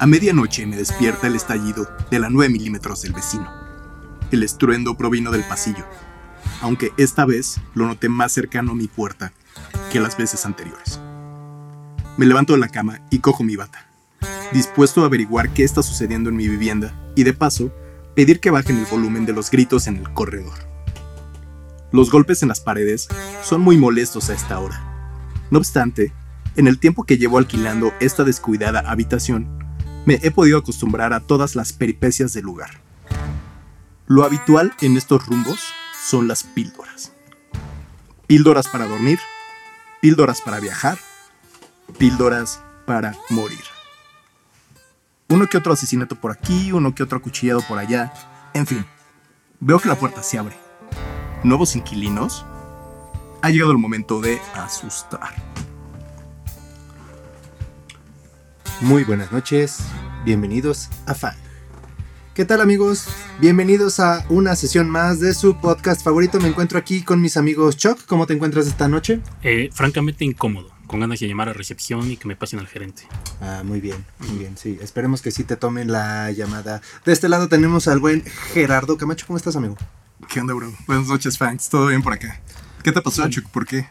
A medianoche me despierta el estallido de la 9 milímetros del vecino. El estruendo provino del pasillo, aunque esta vez lo noté más cercano a mi puerta que las veces anteriores. Me levanto de la cama y cojo mi bata, dispuesto a averiguar qué está sucediendo en mi vivienda y de paso pedir que bajen el volumen de los gritos en el corredor. Los golpes en las paredes son muy molestos a esta hora. No obstante, en el tiempo que llevo alquilando esta descuidada habitación, me he podido acostumbrar a todas las peripecias del lugar. Lo habitual en estos rumbos son las píldoras. Píldoras para dormir, píldoras para viajar, píldoras para morir. Uno que otro asesinato por aquí, uno que otro acuchillado por allá, en fin. Veo que la puerta se abre. ¿Nuevos inquilinos? Ha llegado el momento de asustar. Muy buenas noches, bienvenidos a Fan. ¿Qué tal amigos? Bienvenidos a una sesión más de su podcast favorito. Me encuentro aquí con mis amigos Chuck. ¿Cómo te encuentras esta noche? Eh, francamente incómodo, con ganas de llamar a recepción y que me pasen al gerente. Ah, muy bien, muy bien, sí. Esperemos que sí te tomen la llamada. De este lado tenemos al buen Gerardo Camacho. ¿Cómo estás, amigo? ¿Qué onda, bro? Buenas noches, fans. ¿Todo bien por acá? ¿Qué te pasó, Chuck? ¿Por qué?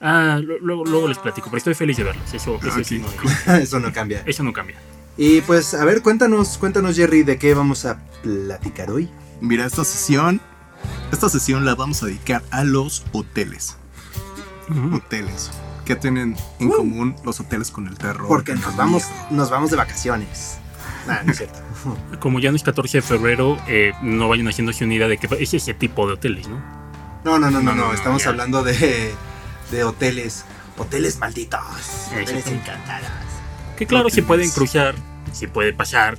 Ah, luego, luego les platico, pero estoy feliz de verlos. Eso, eso, sí no, Eso no cambia. eso no cambia. Y pues, a ver, cuéntanos, cuéntanos, Jerry, de qué vamos a platicar hoy. Mira, esta sesión. Esta sesión la vamos a dedicar a los hoteles. Ujú. Hoteles. ¿Qué tienen en común los hoteles con el terror? Porque nos vamos, nos vamos de vacaciones. Nah, no es cierto. Como ya no es 14 de febrero, eh, no vayan haciéndose una idea de que es ese tipo de hoteles, ¿no? No, no, no, no, No, no. no, Estamos ya. hablando de, de hoteles. Hoteles malditos. Hoteles encantados. Que claro, se Hoteles. pueden cruzar, se puede pasar.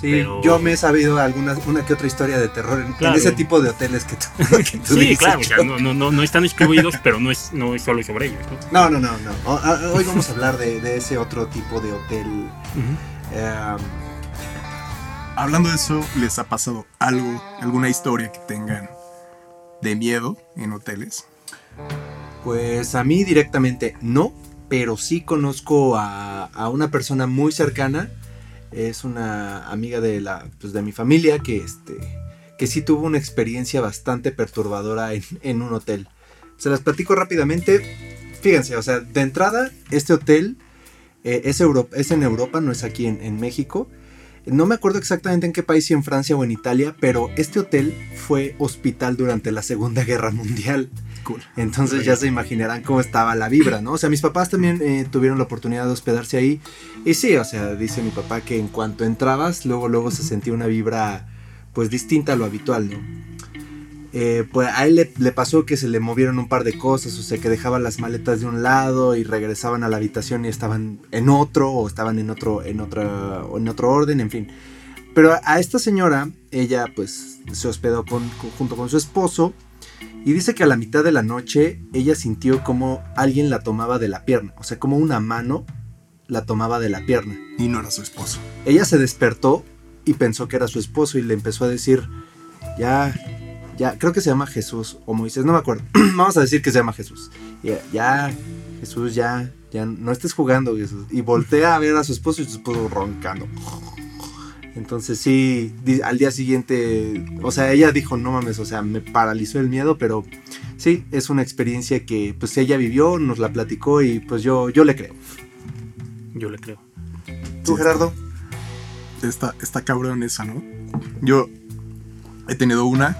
Sí, Pero- yo me he sabido alguna, una que otra historia de terror en, ese tipo de hoteles que tú, que tú Sí, dices, claro, o sea, Chuck. no, no, no, no están excluidos, pero no es, no es solo sobre ellos, ¿no? No, no, no, no. O- a- Hoy vamos a hablar de, de ese otro tipo de hotel. Eh, Hablando de eso, ¿les ha pasado algo, alguna historia que tengan de miedo en hoteles? Pues a mí directamente no, pero sí conozco a, una persona muy cercana. Es una amiga de, la, pues de mi familia que, este, que sí tuvo una experiencia bastante perturbadora en, un hotel. Se las platico rápidamente. Fíjense, o sea, de entrada, este hotel eh, es en Europa, no es aquí en, en México. No me acuerdo exactamente en qué país, si en Francia o en Italia, pero este hotel fue hospital durante la Segunda Guerra Mundial. Cool. Entonces ya se imaginarán cómo estaba la vibra, ¿no? O sea, mis papás también eh, tuvieron la oportunidad de hospedarse ahí. Y sí, o sea, dice mi papá que en cuanto entrabas, luego, luego se sentía una vibra pues distinta a lo habitual, ¿no? Eh, pues a él le, le pasó que se le movieron un par de cosas, o sea, que dejaban las maletas de un lado y regresaban a la habitación y estaban en otro, o estaban en otro, en otra, en otro orden, en fin. Pero a esta señora, ella pues se hospedó con- con- junto con su esposo y dice que a la mitad de la noche ella sintió como alguien la tomaba de la pierna, o sea, como una mano la tomaba de la pierna. Y no era su esposo. Ella se despertó y pensó que era su esposo y le empezó a decir, ya, ya, creo que se llama Jesús o Moisés, no me acuerdo. Vamos a decir que se llama Jesús. Y, ya, Jesús, ya, ya, no estés jugando, Jesús. Y voltea a ver a su esposo y su esposo roncando. Entonces sí, al día siguiente, o sea, ella dijo, no mames, o sea, me paralizó el miedo, pero sí, es una experiencia que pues ella vivió, nos la platicó y pues yo, yo le creo. Yo le creo. ¿Tú, Sí, Gerardo? Está, está cabrón esa, ¿no? Yo he tenido una.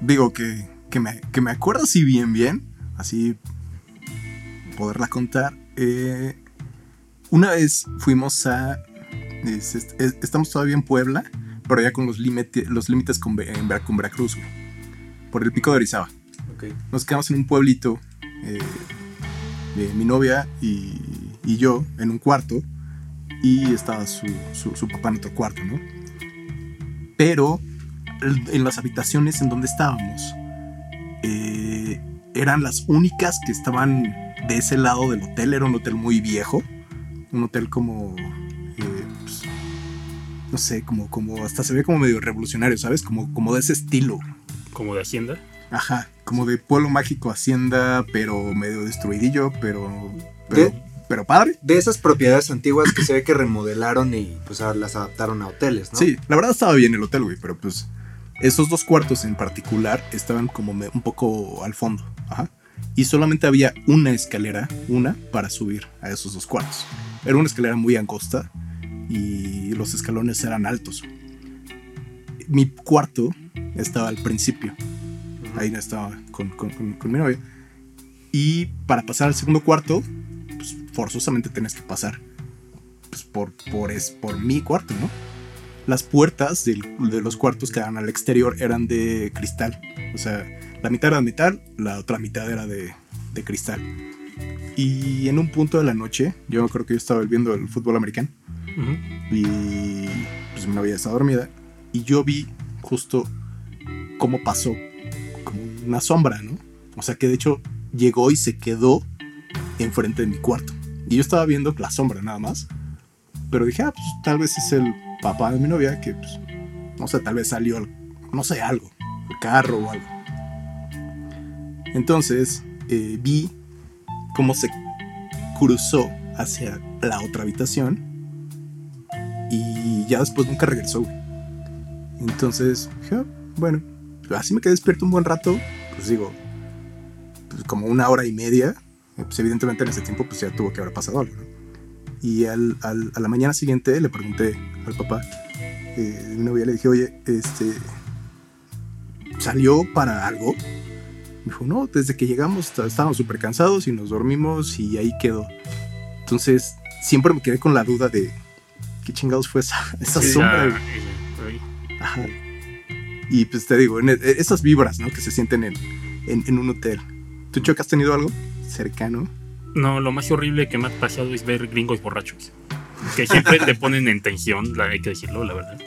Digo que, que, me, que me acuerdo así bien, bien. Así poderla contar. Eh, una vez fuimos a. es- es- es- estamos todavía en Puebla, pero ya con los, límite- los límites con, Veracruz, güey, Por el pico de Orizaba. Nos quedamos en un pueblito. eh, de mi novia y, y yo en un cuarto y estaba su, su- su papá en otro cuarto, ¿no? Pero en las habitaciones en donde estábamos eh, eran las únicas que estaban de ese lado del hotel. Era un hotel muy viejo, un hotel como, no sé, como, como hasta se ve como medio revolucionario, ¿sabes? Como, como de ese estilo. Como de Hacienda. Ajá, como de pueblo mágico, hacienda, pero medio destruidillo, pero, pero, ¿Qué? pero padre. De esas propiedades antiguas que se ve que remodelaron y pues ahora las adaptaron a hoteles, ¿no? Sí, la verdad estaba bien el hotel, güey, pero pues esos dos cuartos en particular estaban como me- un poco al fondo. Ajá. Y solamente había una escalera, una, para subir a esos dos cuartos. Era una escalera muy angosta y los escalones eran altos. Mi cuarto estaba al principio. Ahí estaba con, con- con- con mi novia. Y para pasar al segundo cuarto, pues forzosamente tenés que pasar pues, por, por, es, por mi cuarto, ¿no? Las puertas del- de los cuartos que daban al exterior eran de cristal. O sea, la mitad era de metal, la otra mitad era de, de cristal. Y en un punto de la noche, yo creo que yo estaba viendo el fútbol americano Y pues mi novia estaba dormida y yo vi justo cómo pasó como una sombra, ¿no? O sea que de hecho llegó y se quedó enfrente de mi cuarto y yo estaba viendo la sombra nada más, pero dije, ah, pues tal vez es el papá de mi novia que, pues, no sé, tal vez salió, al- no sé, algo, el carro o algo. Entonces eh, vi cómo se cruzó hacia la otra habitación y ya después nunca regresó, güey. Entonces, dije, "Ah, bueno, así me quedé despierto un buen rato, pues digo, pues como una hora y media, pues evidentemente en ese tiempo pues ya tuvo que haber pasado algo, ¿no? Y al, al- a la mañana siguiente le pregunté al papá eh, de mi novia, le dije, oye, este, ¿salió para algo? Me dijo, no, desde que llegamos está- estábamos súper cansados y nos dormimos y ahí quedó. Entonces, siempre me quedé con la duda de qué chingados fue esa, esa Sí, sombra. ya. Ajá. Y pues te digo, en e- esas vibras, ¿no? Que se sienten en, en, en un hotel. ¿Tú, Choc, has tenido algo cercano? No, lo más horrible que me ha pasado es ver gringos borrachos. Que siempre te ponen en tensión, hay que decirlo, la verdad.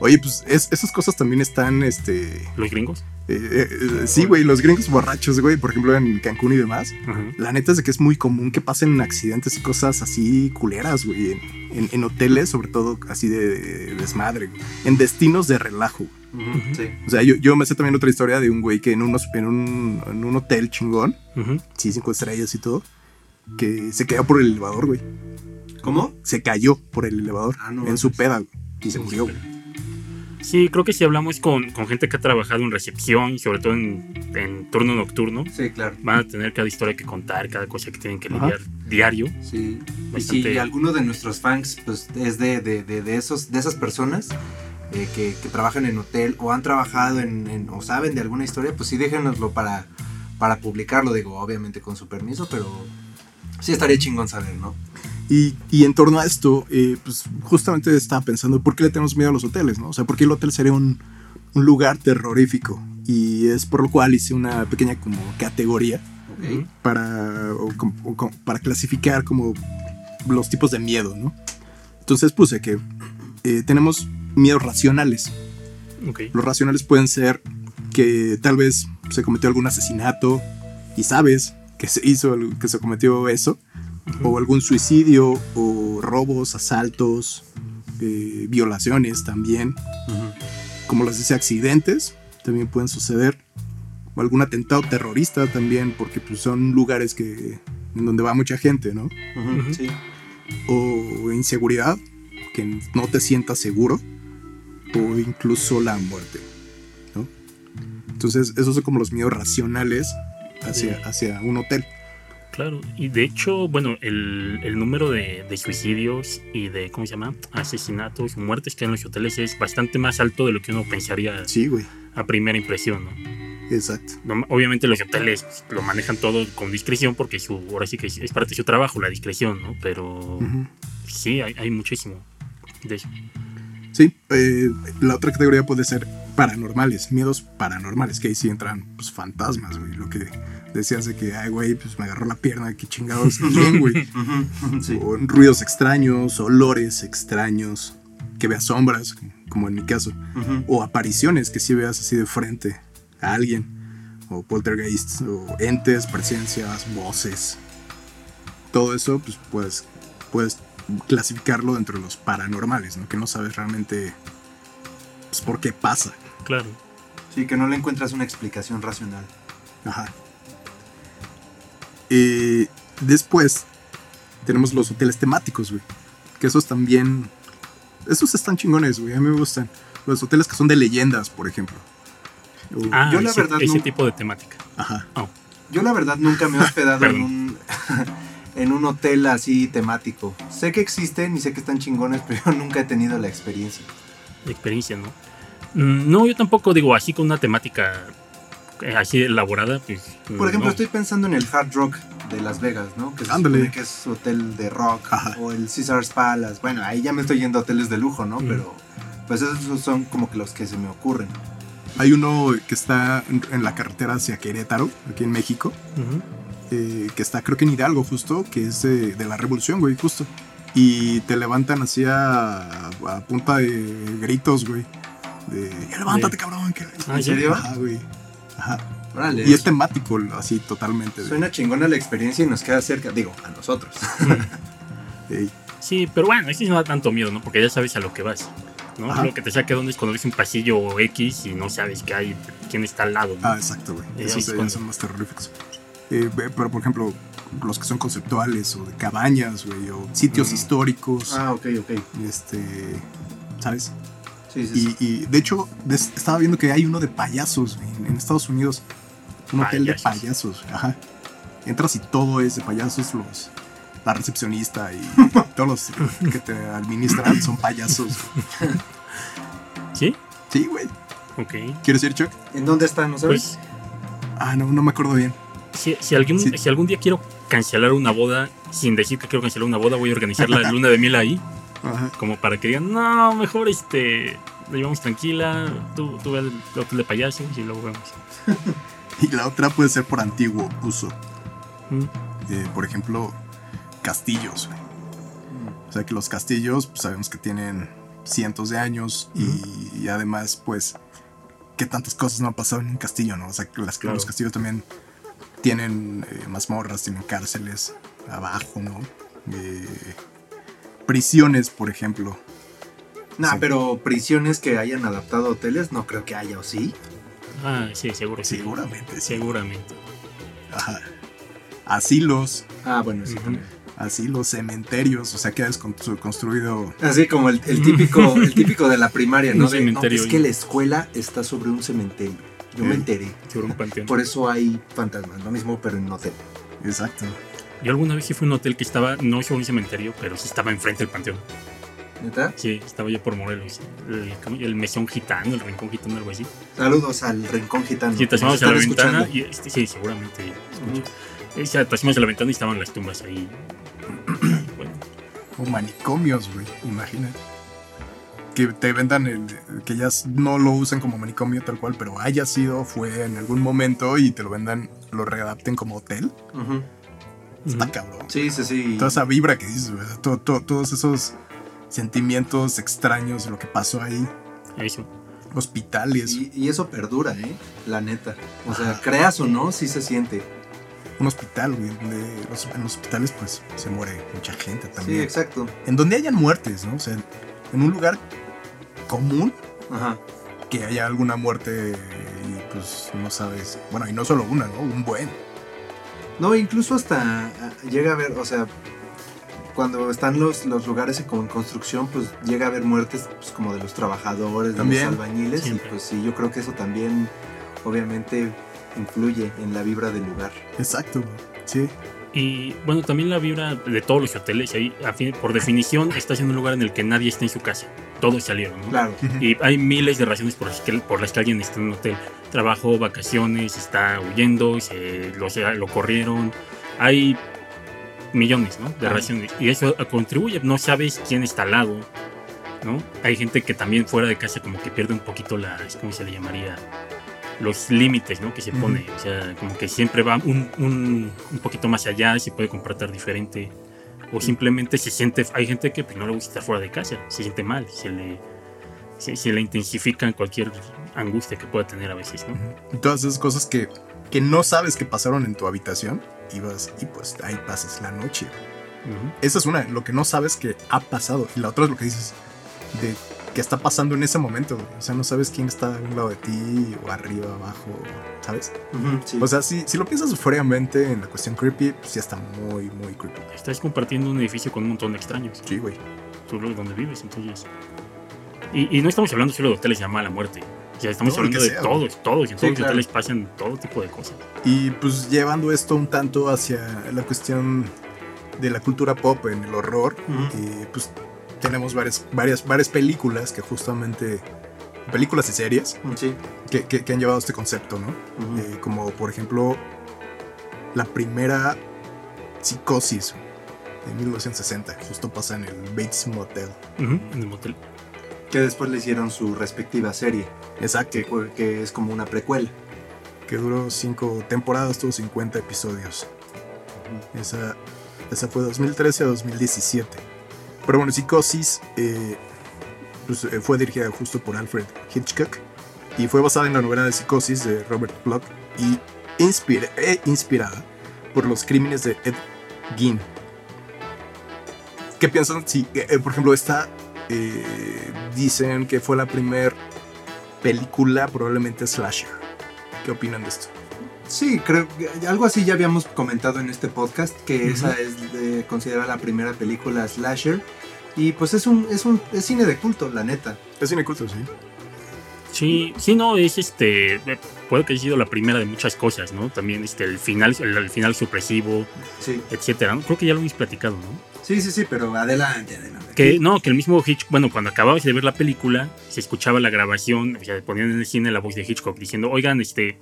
Oye, pues es- esas cosas también están, este... Los gringos. Eh, eh, eh, sí, güey, los gringos borrachos, güey, por ejemplo en Cancún y demás. La neta es de que es muy común que pasen accidentes y cosas así culeras, güey, en, en- en hoteles, sobre todo así de, de desmadre, güey. En destinos de relajo. Sí. O sea, yo, yo me sé también otra historia de un güey que en, unos, en, un, en un hotel chingón, sí, cinco estrellas y todo, que se cayó por el elevador, güey. ¿Cómo? Se cayó por el elevador Ah, no en su peda, güey, y se murió, güey. Sí, creo que si hablamos con, con gente que ha trabajado en recepción, sobre todo en, en turno nocturno, Sí, claro. van a tener cada historia que contar, cada cosa que tienen que Ajá. lidiar diario. Sí. Y si alguno de nuestros fans pues, es de, de, de, de esos, de esas personas eh, que, que trabajan en hotel o han trabajado en, en- o saben de alguna historia, pues sí déjenoslo para, para publicarlo, digo, obviamente con su permiso, pero sí estaría chingón saber, ¿no? Y, y en torno a esto, eh, pues justamente estaba pensando, ¿por qué le tenemos miedo a los hoteles? ¿no? O sea, ¿por qué el hotel sería un, un lugar terrorífico? Y es por lo cual hice una pequeña como categoría Ok. para, o o para clasificar como los tipos de miedo, ¿no? Entonces puse que eh, tenemos miedos racionales. Ok. Los racionales pueden ser que tal vez se cometió algún asesinato y sabes que se hizo, que se cometió eso, o algún suicidio, o robos, asaltos, eh, violaciones también, como les decía, accidentes también pueden suceder, o algún atentado terrorista también, porque pues, son lugares que en donde va mucha gente, ¿no? Sí. O inseguridad, que no te sientas seguro, o incluso la muerte, ¿no? Entonces, esos son como los miedos racionales hacia, Sí. hacia un hotel. Claro, y de hecho, bueno, el, el número de, de suicidios y de, ¿cómo se llama? Asesinatos, muertes que hay en los hoteles es bastante más alto de lo que uno pensaría Sí, güey, a primera impresión, ¿no? exacto. No, Obviamente los hoteles lo manejan todo con discreción porque su, ahora sí que es parte de su trabajo, la discreción, ¿no? Pero sí, hay, hay muchísimo de eso. Sí, eh, la otra categoría puede ser paranormales, miedos paranormales, que ahí sí entran pues, fantasmas, güey. Lo que decías de que, ay, güey, pues me agarró la pierna, qué chingados, ¿quién, güey? Sí. O ruidos extraños, olores extraños, que veas sombras, como en mi caso, o apariciones que sí veas así de frente a alguien, o poltergeists, o entes, presencias, voces. Todo eso, pues puedes, puedes clasificarlo dentro de los paranormales, ¿no? Que no sabes realmente pues, por qué pasa. Claro. Sí, que no le encuentras una explicación racional. Ajá. Eh, después Tenemos los hoteles temáticos, güey. Que esos también. Esos están chingones, güey. A mí me gustan. Los hoteles que son de leyendas, por ejemplo. Uh, Ah, Yo la ese, verdad ese no- tipo de temática. Ajá. Oh, Yo la verdad nunca me he hospedado en un, en un hotel así temático. Sé que existen y sé que están chingones, pero yo nunca he tenido la experiencia. de experiencia, ¿no? Mm, No, yo tampoco digo así con una temática eh, así elaborada, pues. Por ejemplo, no. estoy pensando en el Hard Rock de Las Vegas, ¿no? Que se que es hotel de rock. Ajá. O el Caesars Palace. Bueno, ahí ya me estoy yendo a hoteles de lujo, ¿no? Mm. Pero pues esos son como que los que se me ocurren. Hay uno que está en, en la carretera hacia Querétaro, aquí en México. Eh, que está creo que en Hidalgo justo, que es de, de la revolución, güey, justo. Y te levantan así a, a punta de gritos, güey. De, "Ya levántate, De- cabrón. que-". ¿En serio? Ajá, güey. Ajá. Y es temático, así totalmente. de- Suena chingona la experiencia y nos queda cerca, digo, a nosotros. Sí, pero bueno, eso no da tanto miedo, ¿no? Porque ya sabes a lo que vas. ¿no? Ajá. Lo que te saque dónde es cuando ves un pasillo X y no sabes que hay quién está al lado. ¿no? Ah, exacto, güey. Esos cuando- son más terroríficos. Eh, pero, por ejemplo, los que son conceptuales o de cabañas, güey, o sitios Mm. históricos, ah, ok, ok. este, ¿sabes? Sí, sí, sí. Y, y, de hecho, des- estaba viendo que hay uno de payasos en, en Estados Unidos. Un hotel de Payasos. payasos. Ajá. Entras y todo es de payasos. Los, la recepcionista y todos los que te administran son payasos. ¿Sí? Sí, güey. Ok. ¿Quieres ir, Chuck? ¿En dónde están, no sabes? Pues Ah, no, no me acuerdo bien. si, si algún, Sí. si algún día quiero cancelar una boda, sin decir que quiero cancelar una boda, voy a organizar la luna de miel ahí, Ajá. como para que digan, no, mejor este, la llevamos tranquila, tú, tú ve al hotel de payasos y luego vemos. Y la otra puede ser por antiguo uso. Mm. Eh, por ejemplo, castillos. Mm. O sea que los castillos pues, sabemos que tienen cientos de años y, y además pues que tantas cosas no han pasado en un castillo, ¿no? O sea que las, Claro. los castillos también tienen eh, mazmorras, tienen cárceles abajo, ¿no? Eh, prisiones, por ejemplo. Nah, Sí. pero prisiones que hayan adaptado a hoteles, no creo que haya, ¿o sí? Ah, sí, seguro. sí. Seguramente, sí. Seguramente. Ajá. Asilos, Ah, bueno, sí Ujú. también. asilos, cementerios, o sea que has constru- construido Así como el, el típico, el típico de la primaria, ¿no? De, no, es que la escuela está sobre un cementerio. Yo me Eh. enteré. Sobre un panteón. Por eso hay fantasmas, lo mismo, pero en hotel. Exacto. Yo alguna vez sí fui a un hotel que estaba, no sobre un cementerio, pero sí estaba enfrente del panteón. ¿Neta? Sí, estaba yo por Morelos. El, el mesón gitano, el rincón gitano, algo así. Saludos al rincón gitano. Sí, te asomabas a la ventana y este, sí, seguramente. escucho. Eh, sí, te asomabas a la ventana y estaban las tumbas ahí. bueno, O manicomios, güey, imagina. Que te vendan el. que ya no lo usen como manicomio tal cual, pero haya sido, fue en algún momento y te lo vendan, lo readapten como hotel. Ujú. Está cabrón. Sí, sí, sí. Toda esa vibra que dices, güey, to- to- todos esos sentimientos extraños lo que pasó ahí. Eso. Hospitales. Y, y eso perdura, ¿eh? La neta. O sea, Ajá. creas o no, sí se siente. Un hospital, güey. donde los- en los hospitales, pues, se muere mucha gente Sí, también. exacto. en donde hayan muertes, ¿no? O sea, en un lugar común Ajá. que haya alguna muerte y pues no sabes. Bueno, y no solo una, ¿no? Un buen. No, incluso hasta ah, llega a haber, o sea, cuando están los, los lugares como en construcción, pues llega a haber muertes pues, como de los trabajadores, de los albañiles. Siempre. Y pues sí, yo creo que eso también, obviamente, influye en la vibra del lugar. Exacto. Sí. Y bueno, también la vibra de todos los hoteles, ahí, a fin- por definición, estás en un lugar en el que nadie está en su casa. Todos salieron, ¿no? Claro. Y hay miles de razones por las que, por las que alguien está en un hotel. Trabajo, vacaciones, está huyendo, se, lo, se- lo corrieron. Hay millones ¿no? de Claro. razones. Y eso contribuye. No sabes quién está al lado. ¿no? Hay gente que también fuera de casa como que pierde un poquito las, ¿cómo se le llamaría? Los límites ¿no? que se pone. O sea, como que siempre va un, un, un poquito más allá, se puede comportar diferente. O simplemente se siente, hay gente que pues, no le gusta estar fuera de casa, se siente mal, se le, se, se le intensifica cualquier angustia que pueda tener a veces, ¿no? Y todas esas cosas que, que no sabes que pasaron en tu habitación y vas y pues ahí pasas la noche. Ujú. Esa es una, lo que no sabes que ha pasado. Y la otra es lo que dices de qué está pasando en ese momento. güey. O sea, no sabes quién está a un lado de ti o arriba, abajo, ¿sabes? Ujú, sí. O sea, si, si lo piensas fríamente en la cuestión creepy, pues ya está muy, muy creepy. Estás compartiendo un edificio con un montón de extraños. Sí, güey. Tú lo- donde vives, entonces. Y, y no estamos hablando solo de hoteles de mala muerte. O sea, estamos hablando que de sea, todos, todos. En Sí, todos los claro. hoteles pasan todo tipo de cosas. Y pues llevando esto un tanto hacia la cuestión de la cultura pop en el horror, Ujú. eh, pues tenemos varias, varias, varias películas que justamente, películas y series, Sí. que, que- que han llevado este concepto, ¿no? Eh, como por ejemplo la primera psicosis de 1960, justo pasa en el Bates Motel. En el motel. Que después le hicieron su respectiva serie, Exacto, que, que es como una precuela. que duró cinco temporadas, tuvo 50 episodios. Esa, esa fue 2013 a 2017. Pero bueno, Psicosis eh, pues, eh, fue dirigida justo por Alfred Hitchcock y fue basada en la novela de Psicosis de Robert Bloch y inspira- e inspirada por los crímenes de Ed Gein. ¿Qué piensan si, eh, eh, por ejemplo, esta eh, dicen que fue la primera película probablemente slasher? ¿Qué opinan de esto? Sí, creo que algo así ya habíamos comentado en este podcast, que esa es de- considerada la primera película slasher. Y pues es un, es un es cine de culto, la neta. Es cine culto, sí. Sí, sí, no, es este. eh, Puede que haya sido la primera de muchas cosas, ¿no? También este, el final, el, el final supresivo, Sí. etcétera. Creo que ya lo hemos platicado, ¿no? Sí, sí, sí, pero adelante, adelante. Que no, que el mismo Hitchcock, bueno, cuando acababas de ver la película, se escuchaba la grabación, o sea, ponían en el cine la voz de Hitchcock diciendo, oigan, este,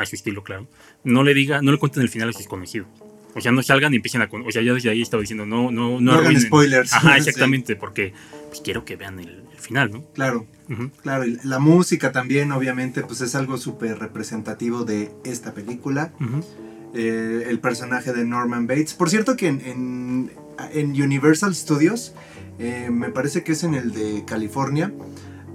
a su estilo, claro, no le diga, no le cuenten el final a sus conocidos. O sea, no salgan y empiecen a, o sea, ya desde ahí estaba diciendo, no, no, no, No hagan spoilers. Ajá, Sí. exactamente, porque pues quiero que vean el, el final, ¿no? Claro, claro. y La música también, obviamente, pues es algo súper representativo de esta película. Eh, el personaje de Norman Bates. Por cierto que en, en- en Universal Studios, eh, me parece que es en el de California,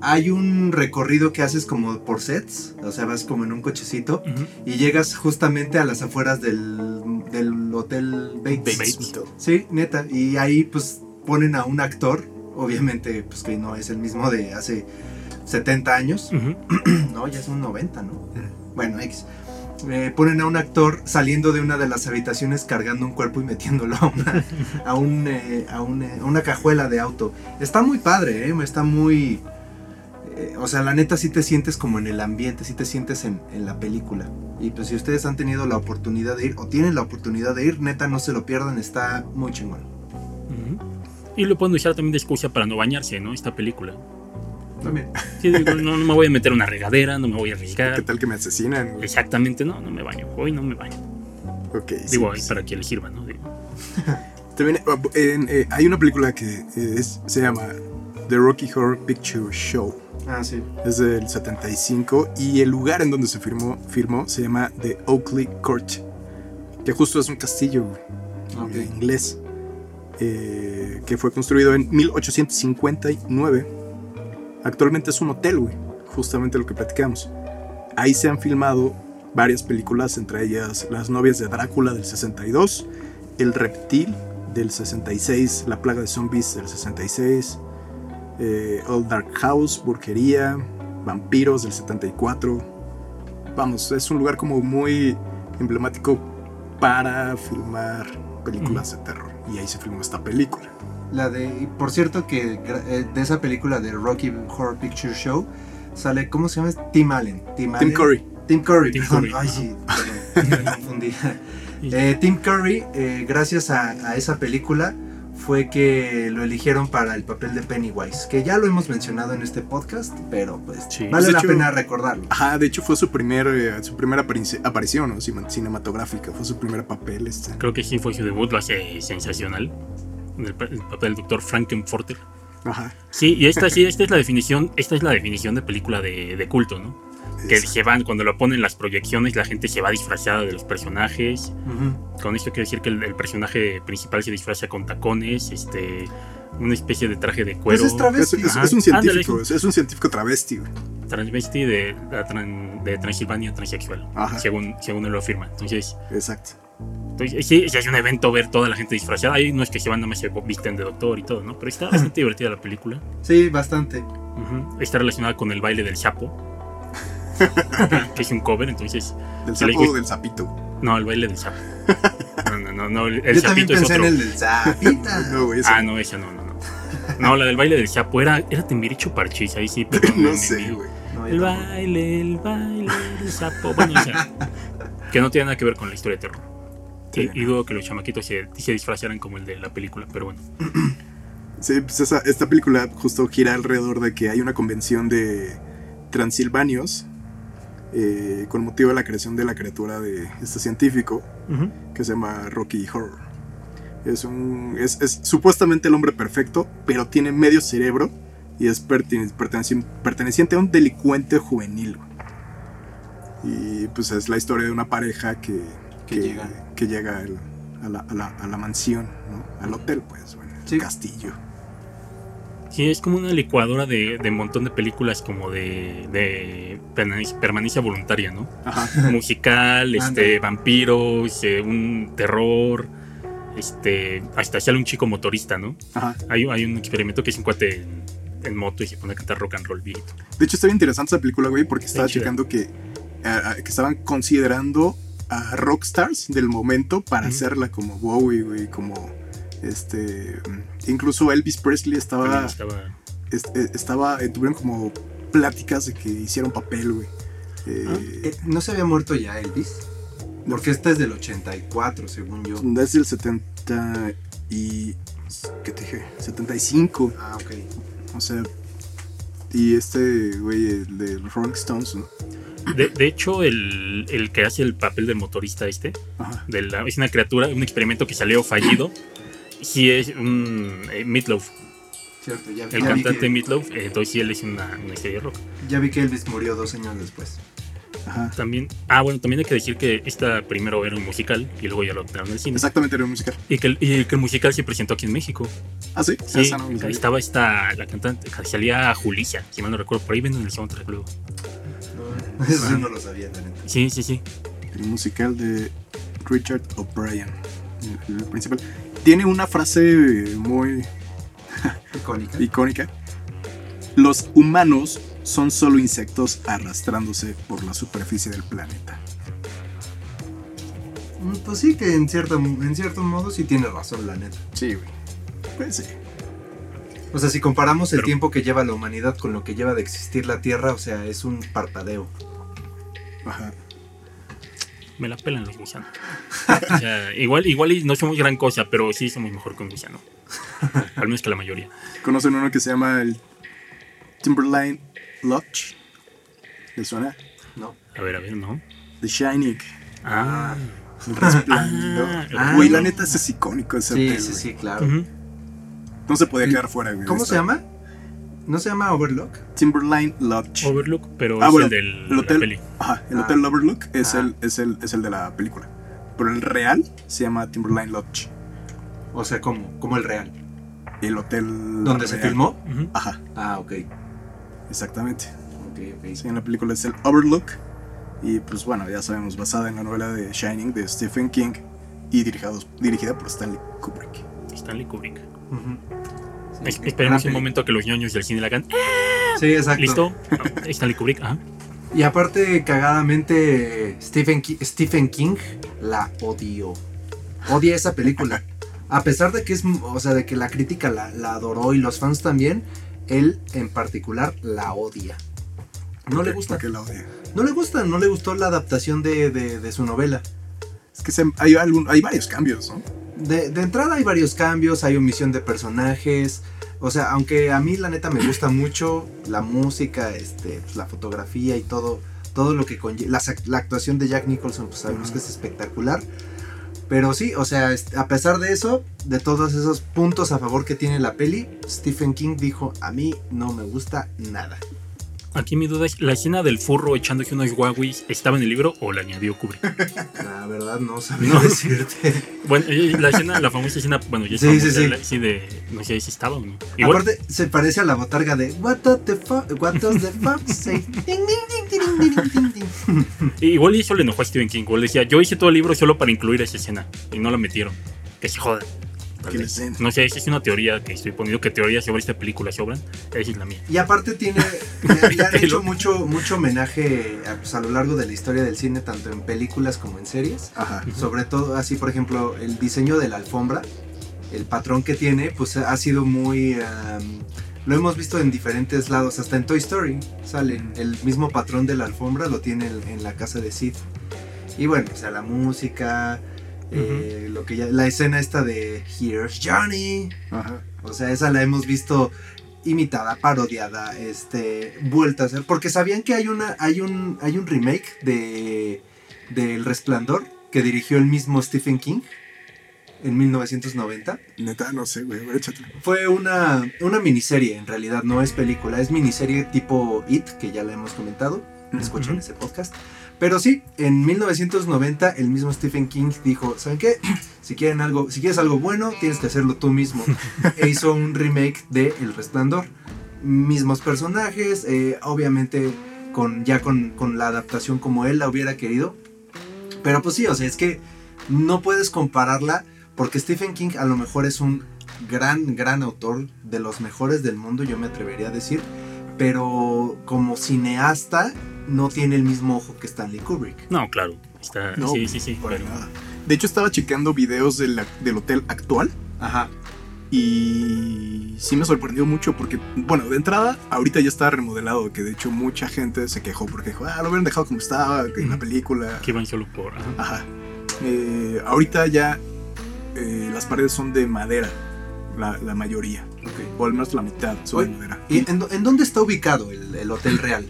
hay un recorrido que haces como por sets, o sea, vas como en un cochecito y llegas justamente a las afueras del, del Hotel Bates. Bates. Sí, neta, y ahí pues ponen a un actor, obviamente pues que no es el mismo de hace 70 años, no, ya es un 90, ¿no? Bueno, X. Eh, ponen a un actor saliendo de una de las habitaciones cargando un cuerpo y metiéndolo a una, a un, eh, a un, eh, a una cajuela de auto. Está muy padre, ¿eh? Está muy... eh, o sea, la neta sí te sientes como en el ambiente, sí te sientes en, en la película. Y pues si ustedes han tenido la oportunidad de ir o tienen la oportunidad de ir, neta no se lo pierdan, está muy chingón. Y lo pueden usar también de excusa para no bañarse, ¿no? Esta película. También. Sí, digo, no, no me voy a meter a una regadera, no me voy a ¿Qué arriesgar. tal que me asesinan? güey? Exactamente, no, no me baño. Hoy no me baño. Ok, Digo, ahí sí. para que le sirva, ¿no? Digo, También, eh, en, eh, hay una película que es- se llama The Rocky Horror Picture Show. Ah, sí. Es del 75 y el lugar en donde se firmó, firmó se llama The Oakley Court, que justo es un castillo güey, Ok. eh, inglés eh, que fue construido en 1859. Actualmente es un hotel, güey, justamente lo que platicamos. Ahí se han filmado varias películas, entre ellas Las novias de Drácula del 62, El reptil del 66, La plaga de zombies del 66, eh, Old Dark House, Burquería, Vampiros del 74. Vamos, es un lugar como muy emblemático para filmar películas de terror. Y ahí se filmó esta película. La de, por cierto que eh, de esa película de Rocky Horror Picture Show sale, ¿cómo se llama? Tim Allen. Tim, Tim Allen. Curry. Tim Curry, Tim perdón. Curry, Ay, ajá. sí, perdón, me confundí. Eh, Tim Curry, eh, gracias a, a esa película, fue que lo eligieron para el papel de Pennywise, que ya lo hemos mencionado en este podcast, pero pues Sí. vale la hecho- pena recordarlo. Ajá, de hecho fue su, primer, eh, su primera aparici- aparición ¿no? Cinematográfica, fue su primer papel. Este. creo que sí fue su debut, lo hace sensacional. En el, pa- el papel del doctor Frankenforter. Ajá. Sí, y esta sí, esta es la definición, esta es la definición de película de, de culto, ¿no? Que se van, cuando lo ponen las proyecciones, la gente se va disfrazada de los personajes. Ujú. Con esto quiero decir que el, el personaje principal se disfraza con tacones, este, una especie de traje de Pues cuero, es es, travesti. es- es un científico, Ándale. es, es un científico travesti. güey. transvesti de, de Transilvania transexual, Ajá. según, según él lo afirma. Entonces, Exacto. Entonces, sí, es un evento ver toda la gente disfrazada. Ahí no es que se van nada más se visten de doctor y todo, ¿no? Pero está bastante divertida la película. Sí, bastante. Ujú. Está relacionada con el baile del sapo. que es un cover, entonces. ¿Del sapo o del sapito? No, el baile del sapo. No, no, no, no. El Yo también sapito es pensé en otro. el del Zapita. No, güey, ese Ah, no, esa no, no, no. No, la del baile del sapo era, era Timbiricho Parchís, ahí sí, pero no sé, güey. El tampoco. baile, el baile del sapo. Bueno, o sea, que no tiene nada que ver con la historia de terror. Sí. Y, y dudo que los chamaquitos se, se disfrazaran como el de la película, pero bueno. Sí, pues esa- esta película justo gira alrededor de que hay una convención de transilvanios eh, con motivo de la creación de la criatura de este científico que se llama Rocky Horror. Es, un, es, es supuestamente el hombre perfecto, pero tiene medio cerebro y es pertene- perteneci- perteneciente a un delincuente juvenil. Y pues es la historia de una pareja que, Que llega. que llega al- a, la, a la- a la mansión, ¿no? al hotel, pues, bueno, el castillo. Sí, es como una licuadora de, de un montón de películas como de, de permanencia, voluntaria, ¿no? Ajá. Musical, este, vampiros, eh, un terror, este, hasta sale un chico motorista, ¿no? Ajá. Hay, hay un experimento que es un cuate en, en moto y se pone a cantar rock and roll viejito. De hecho, está bien interesante esa película, güey, porque estaba checando que, que estaban considerando a rockstars del momento para hacerla como Bowie, güey, como este. Incluso Elvis Presley estaba. Estaba... est- eh, estaba eh, tuvieron como pláticas de que hicieron papel, güey. Eh, Eh, ¿No se había muerto ya Elvis? Porque este es del 84, según yo. Desde el 70 y. ¿Qué te dije? 75. Ah, ok. O sea. Y este, güey, el de Rolling Stones, ¿no? De, de hecho, el, el que hace el papel del motorista este, Ajá. de la- es una criatura, un experimento que salió fallido. Sí es un eh, Meatloaf, Cierto, ya, el ya vi cantante que, Meatloaf, eh, entonces sí él es una, una estrella de rock. ya vi que Elvis murió dos años después. Ajá. También, ah, bueno, también hay que decir que esta primero era un musical y luego ya lo adaptaron al cine. Exactamente, era un musical. Y que, el, y que el musical se presentó aquí en México. Ah, sí, Sí, esa no sabía. estaba esta, la cantante, salía Julicia, si mal no recuerdo, por ahí venden el soundtrack luego. Eso sí no lo sabía. Sí, sí, sí. el musical de Richard O'Brien, el, el principal. Tiene una frase muy Icónica. icónica. Los humanos son solo insectos arrastrándose por la superficie del planeta. Mm, Pues sí, que en cierto, en cierto modo sí tiene razón, la neta. Sí, güey. Pues sí. O sea, si comparamos el tiempo que lleva la humanidad con lo que lleva de existir la Tierra, o sea, es un parpadeo. Ajá. Me la pelan los gusanos. O sea, igual, igual y no somos gran cosa, pero sí somos mejor que un gusano. Al menos que la mayoría. ¿Conocen uno que se llama el Timberline Lodge? ¿Les suena? ¿No? A ver, a ver, ¿no? The Shining. Ah, El resplandor. Ah, Güey, ah. la neta ese es icónico ese Sí, hotel, sí, güey. sí, claro. No se podía quedar fuera, güey. ¿Cómo se llama? ¿No se llama Overlook? Timberline Lodge. Overlook, pero Ah, es bueno, el del el la hotel- peli. Ajá, el Ah. Hotel Overlook es, Ah. el, es, el, es el de la película. Pero el real se llama Timberline Lodge. O sea, como, como el real. El hotel. ¿Dónde se filmó? Ujú. Ajá, Ah, ok. exactamente. Ok, ok. Sí, en la película es el Overlook. Y pues bueno, ya sabemos, basada en la novela de Shining de Stephen King y dirigidos, dirigida por Stanley Kubrick. Stanley Kubrick. Es- gran Esperemos un momento a que los ñoños del cine la hagan. Sí, exacto. ¿Listo? Stanley Kubrick, ajá. Y aparte, cagadamente, Stephen King, Stephen King la odió. Odia esa película. A pesar de que es, o sea, de que la crítica la, la adoró y los fans también, él en particular la odia. No le gusta. Porque la odia. No le gusta, no le gustó la adaptación de, de- de su novela. Es que se- hay, algún, hay varios cambios, ¿no? De, de entrada hay varios cambios, hay omisión de personajes. O sea, aunque a mí la neta me gusta mucho la música, este, pues, la fotografía y todo, todo lo que conlleva. La, la actuación de Jack Nicholson, pues sabemos que es espectacular. Pero sí, o sea, a pesar de eso, de todos esos puntos a favor que tiene la peli, Stephen King dijo, a mí no me gusta nada. Aquí mi duda es, ¿la escena del furro echándose unos Huawei estaba en el libro o la añadió Kubrick? La verdad no sabía No. decirte. Bueno, la escena, la famosa escena, bueno, ya Sí, famosa, sí, sí. la- sí, de, no sé si estaba o no. Igual, Aparte, se parece a la botarga de What the fuck, what does the fuck say? Igual eso le enojó a Stephen King. Igual decía, yo hice todo el libro solo para incluir esa escena y no la metieron. Que se joda. No sé, esa es una teoría que estoy poniendo, que teorías sobre esta película sobran. Esa es la mía. Y aparte tiene, le, le han hecho mucho, mucho homenaje a, pues, a lo largo de la historia del cine, tanto en películas como en series. Ajá. Sobre todo, así por ejemplo, el diseño de la alfombra, el patrón que tiene, pues ha sido muy... am, lo hemos visto en diferentes lados, hasta en Toy Story sale. El mismo patrón de la alfombra lo tiene en, en la casa de Sid. Y bueno, o sea, la música, eh, lo que ya, la escena esta de Here's Johnny. Ajá. O sea, esa la hemos visto imitada, parodiada, este, vuelta a hacer. Porque sabían que hay una, hay un, hay un remake de del Resplandor que dirigió el mismo Stephen King en 1990. Neta, no sé, güey. Échatelo. Fue una, una miniserie, en realidad, no es película, es miniserie tipo It, que ya la hemos comentado. Escuchen Ujú. ese podcast. Pero sí, en 1990 el mismo Stephen King dijo, ¿saben qué? Si quieren algo, si quieres algo bueno, tienes que hacerlo tú mismo. e hizo un remake de El Resplandor. Mismos personajes, eh, obviamente con ya con, con la adaptación como él la hubiera querido. Pero pues sí, o sea, es que no puedes compararla porque Stephen King a lo mejor es un gran, gran autor de los mejores del mundo, yo me atrevería a decir. Pero como cineasta no tiene el mismo ojo que Stanley Kubrick. No, claro. Está, No, sí, sí, sí. Para pero- nada. De hecho, estaba checando videos de la- del hotel actual Ajá. y sí me sorprendió mucho porque, bueno, de entrada, ahorita ya está remodelado, que de hecho mucha gente se quejó porque dijo, ah, lo hubieran dejado como estaba que en la película. que van solo por. ajá. Ajá. Eh, ahorita ya eh, las paredes son de madera, la, la mayoría, o al menos la mitad son Oye, de madera. ¿Y en, dó- en dónde está ubicado el, el Hotel Real?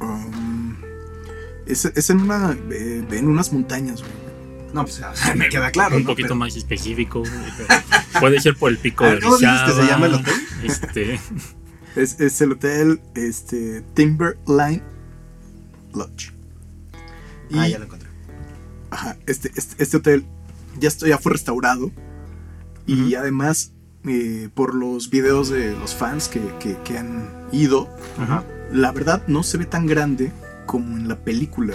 Um, es, es en una, eh, en unas montañas, güey. No, pues o sea, me queda claro. un ¿no? poquito Pero- más específico. Puede ser por el pico A de ¿cómo dices que se llama el hotel? Este, Es, es el hotel este, Timberline Lodge. Y Ah, ya lo encontré. ajá, este, este, este hotel ya, esto ya fue restaurado. Y además, eh, por los videos de los fans que, que- que han ido, Ajá. La verdad no se ve tan grande como en la película.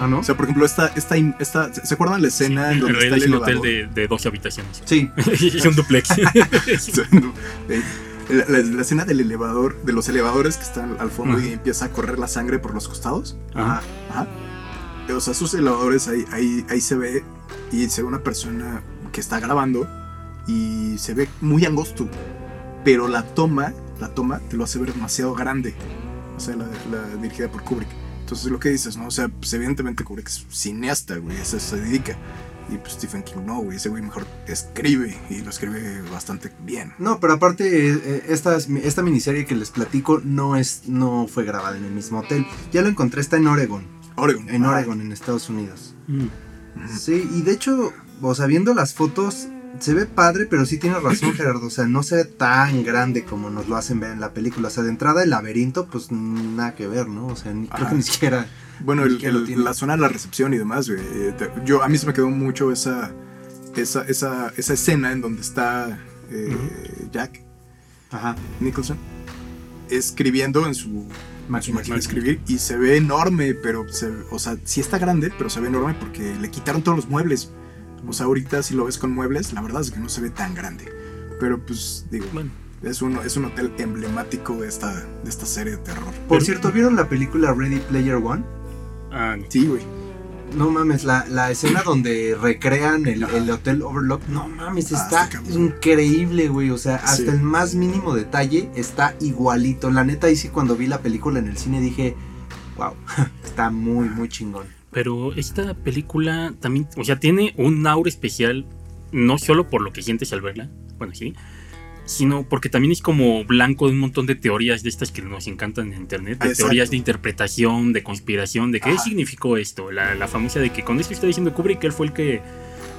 Ah, ¿no? O sea, por ejemplo, esta, esta, esta, ¿se acuerdan la escena en en donde está el es un hotel de, de 12 habitaciones. Sí. es un duplex. La, la- la escena del elevador, de los elevadores que están al fondo Ajá. y empieza a correr la sangre por los costados. Ajá. Ajá. O sea, sus elevadores ahí, ahí, ahí se ve y se ve una persona que está grabando y se ve muy angosto. Pero la toma, la toma te lo hace ver demasiado grande. O sea, la, la dirigida por Kubrick. Entonces lo que dices, ¿no? O sea, pues evidentemente Kubrick es cineasta, güey, a eso se dedica. Y pues Stephen King no, güey, ese güey mejor escribe y lo escribe bastante bien. No, pero aparte, eh, eh, esta, esta miniserie que les platico no, es, no fue grabada en el mismo hotel. Ya lo encontré, está en Oregon. Oregon. En Ah, Oregon, en Estados Unidos. Mm. Sí, y de hecho, o sea, viendo las fotos, se ve padre, pero sí tienes razón, Gerardo. O sea, no se ve tan grande como nos lo hacen ver en la película. O sea, de entrada el laberinto, pues nada que ver, ¿no? O sea, ni- creo que ni siquiera. Bueno, Ni el- siquiera lo el- tiene. la zona de la recepción y demás, güey. eh, Yo, a mí se me quedó mucho esa, esa, esa, esa escena en donde está eh, Jack Ajá. Nicholson escribiendo en su Máquina. máquina de escribir y se ve enorme, pero, se, o sea, sí está grande, pero se ve enorme porque le quitaron todos los muebles. O sea, ahorita si lo ves con muebles, la verdad es que no se ve tan grande. Pero pues, digo, Bueno, es un, es un hotel emblemático de esta, de esta serie de terror. Por Pero- cierto, ¿vieron la película Ready Player One? ah, no. Sí, güey. No mames, la, la escena donde recrean el, el Hotel Overlook. No mames, Ah, está increíble, güey. O sea, hasta Sí. el más mínimo detalle está igualito. La neta, ahí sí, cuando vi la película en el cine dije, wow, está muy, muy chingón. Pero esta película también, o sea, tiene un aura especial, no solo por lo que sientes al verla, bueno, sí, sino porque también es como blanco de un montón de teorías de estas que nos encantan en internet, de Exacto. teorías de interpretación, de conspiración, de qué Ajá. significó esto, la, la famosa de que con esto está diciendo Kubrick que él fue el que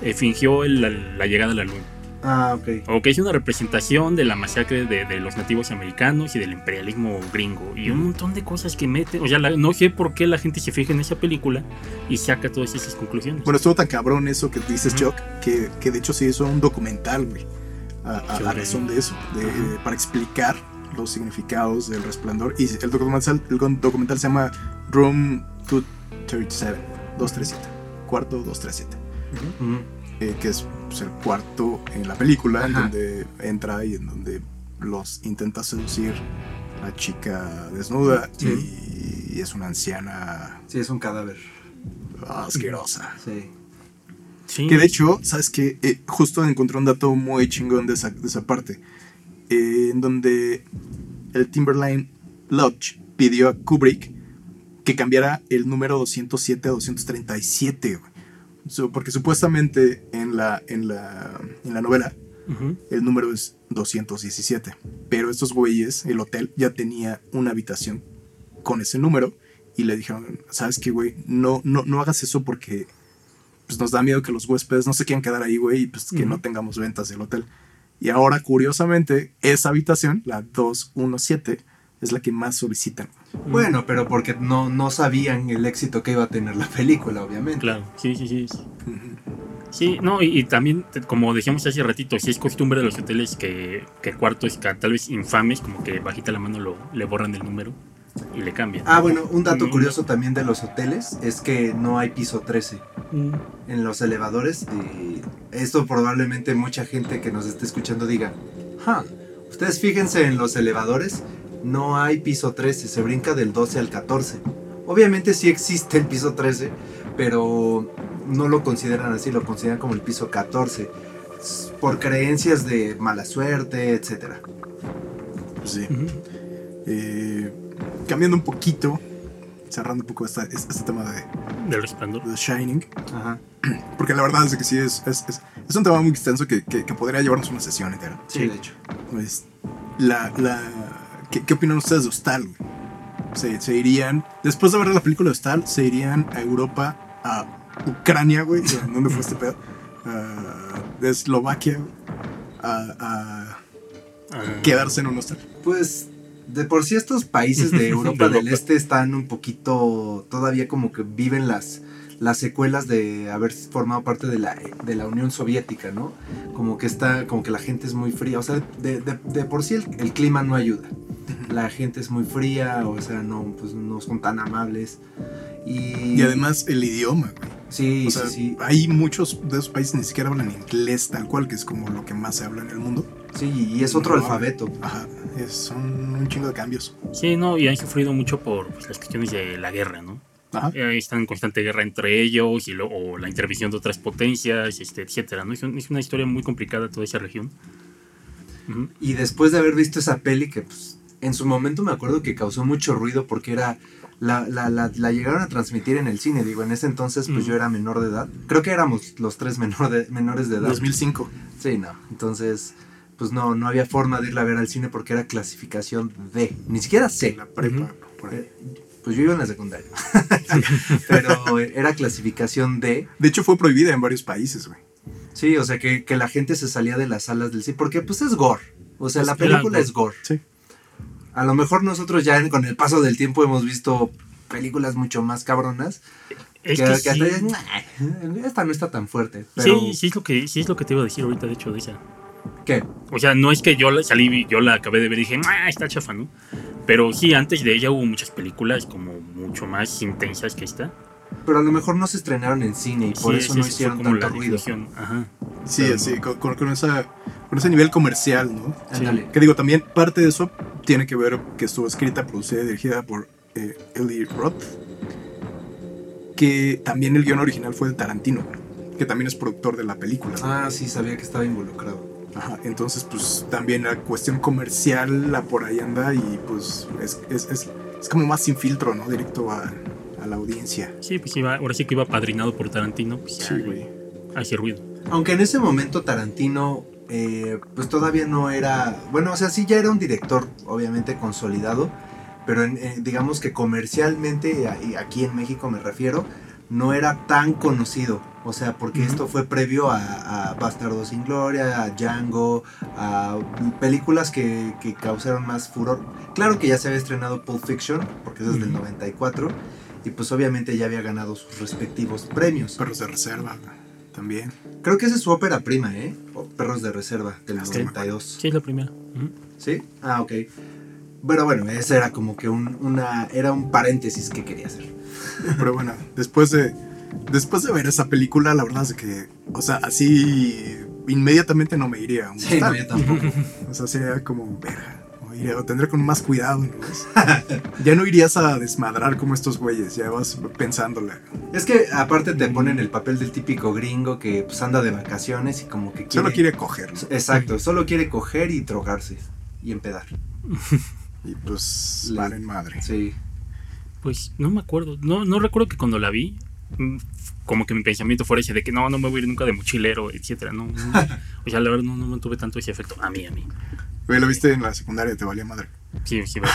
eh, fingió el- la, la llegada a la luna. Ah, ok. O que es una representación de la masacre de, de los nativos americanos y del imperialismo gringo. Y un montón de cosas que mete. O sea, la- no sé por qué la gente se fija en esa película y saca todas esas conclusiones. Bueno, estuvo tan cabrón eso que dices. Chuck, que, que de hecho se hizo un documental, güey. A, a la razón de eso, de- Ajá. para explicar los significados del resplandor. Y el documental, el documental se llama Room 237, 237, cuarto 237. Ujú. eh, que es pues, el cuarto en la película, en donde entra y en donde los intenta seducir la chica desnuda y, y es una anciana Sí, es un cadáver. asquerosa. Sí. Sí. Que de hecho, ¿sabes qué? justo encontré un dato muy chingón de esa, de esa parte. eh, en donde el Timberline Lodge pidió a Kubrick que cambiara el número 207 a 237. So, porque supuestamente en la, en, la, en la novela el número es 217. Pero estos güeyes, el hotel, ya tenía una habitación con ese número. Y le dijeron, ¿sabes qué, güey? No, no, no hagas eso porque pues, nos da miedo que los huéspedes no se quieran quedar ahí, güey, y pues que no tengamos ventas del hotel. Y ahora, curiosamente, esa habitación, la 217, es la que más solicitan. Bueno, pero porque no, no sabían el éxito que iba a tener la película, obviamente. Claro, sí, sí, sí. Sí, no, y, y también, como decíamos hace ratito, si es costumbre de los hoteles que, que cuartos que tal vez infames, como que bajita la mano lo, le borran el número y le cambian. Ah, bueno, un dato Mm. curioso también de los hoteles es que no hay piso 13 Mm. en los elevadores. Y esto probablemente mucha gente que nos esté escuchando diga, "Ja, ustedes fíjense en los elevadores, no hay piso 13, se brinca del 12 al 14. Obviamente sí existe el piso 13, pero no lo consideran así, lo consideran como el piso 14 s- por creencias de mala suerte, etcétera. Pues sí. Eh, cambiando un poquito, cerrando un poco esta- este, este tema de Del resplandor. The Shining, Ajá. porque la verdad es que sí, es, es, es- es un tema muy extenso que, que- que podría llevarnos una sesión entera. Sí, de hecho. Pues, la, la, ¿qué, qué opinan ustedes de Hostal? güey? Se, se irían, después de ver la película de Hostal, se irían a Europa, a Ucrania, güey, ¿en ¿dónde fue este pedo? Ah, de Eslovaquia, güey, a, a Ah, quedarse en un hostal. Pues de por sí estos países de Europa De del. Este están un poquito, todavía como que viven las, las secuelas de haber formado parte de la, de la Unión Soviética, ¿no? Como que está, como que la gente es muy fría, o sea, de, de- de por sí el, el clima no ayuda. La gente es muy fría, o sea, no, pues no son tan amables. Y, Y además el idioma, güey. sí, O sea, sí, sí, hay muchos de esos países ni siquiera hablan inglés tal cual, que es como lo que más se habla en el mundo. sí, y es otro No, alfabeto. Ajá, es- son un chingo de cambios. Sí, no, y han sufrido mucho por pues, las cuestiones de la guerra, ¿no? Ajá. Eh, están en constante guerra entre ellos y luego o la intervención de otras potencias, este, etcétera, ¿no? Es, un- es una historia muy complicada toda esa región. Ujú. Y después de haber visto esa peli, que pues, en su momento me acuerdo que causó mucho ruido porque era. La, la, la, la llegaron a transmitir en el cine, digo, en ese entonces pues Ujú. yo era menor de edad. Creo que éramos los tres menor de, menores de edad. 2005. Sí, no. Entonces, pues no, no había forma de irla a ver al cine porque era clasificación D. Ni siquiera C. La prepa, Ujú. por ahí. Eh, Pues yo iba en la secundaria. Pero era clasificación D. De hecho, fue prohibida en varios países, güey. Sí, o sea que, que la gente se salía de las salas del cine. Porque pues es gore. O sea, Pues, la película gore. es gore. Sí. A lo mejor nosotros ya en- con el paso del tiempo hemos visto películas mucho más cabronas. Es que, que que sí, hasta dices, "Nah, esta no está tan fuerte. Pero, sí, sí es lo que sí es lo que te iba a decir ahorita, de hecho, de esa. ¿Qué? O sea, no es que yo la salí, y yo la acabé de ver y dije, ah, está chafa, ¿no? Pero sí, antes de ella hubo muchas películas como mucho más intensas que esta. Pero a lo mejor no se estrenaron en cine y por Sí, eso sí, no fue hicieron como tanto la ruido. Ajá. Sí, Pero- sí, con, con- con esa, con ese nivel comercial, ¿no? Ándale. Que digo, también parte de eso tiene que ver que estuvo escrita, producida y dirigida por eh, Eli Roth. Que también el guion original fue de Tarantino, que también es productor de la película. Ah, sí, sabía que estaba involucrado. Ajá, entonces, pues también la cuestión comercial la por ahí anda y pues es, es, es, es como más sin filtro, ¿no? Directo a, a la audiencia. Sí, pues iba, ahora sí que iba padrinado por Tarantino, pues ya Sí, güey. hace ruido. Aunque en ese momento Tarantino, eh, pues todavía no era. Bueno, o sea, sí ya era un director, obviamente consolidado. Pero en- eh, digamos que comercialmente, aquí en México me refiero, no era tan conocido. O sea, porque esto fue previo a, a Bastardo sin Gloria, a Django, a películas que, que causaron más furor. Claro que ya se había estrenado Pulp Fiction, porque es del Ujú. 94, y pues obviamente ya había ganado sus respectivos premios. Perros de reserva, también. Creo que esa es su ópera prima, ¿eh? O Perros de Reserva, del Ah, sí, me 92. Sí, es la primera. Ujú. ¿Sí? Ah, ok. Pero bueno, ese era como que un, una, era un paréntesis que quería hacer. Pero bueno, después de, después de ver esa película, la verdad es que, o sea, así inmediatamente no me iría a un Sí, no, yo tampoco. O sea, sería como, verga, o, tendré con más cuidado, ¿no? ya no irías a desmadrar como estos güeyes, ya vas pensándole. Es que aparte te ponen el papel del típico gringo que pues anda de vacaciones y como que quiere... Solo quiere coger, ¿no? Exacto, solo quiere coger y drogarse y empedar. Y pues, Le- valen madre. Sí. Pues no me acuerdo. No, no recuerdo que cuando la vi, mm, como que mi pensamiento fuera ese de que no, no me voy a ir nunca de mochilero, etcétera. No, no. o sea, la verdad no, no, no tuve tanto ese efecto. A mí, a mí. Güey, lo viste en la secundaria, te valía madre. Sí, sí, va.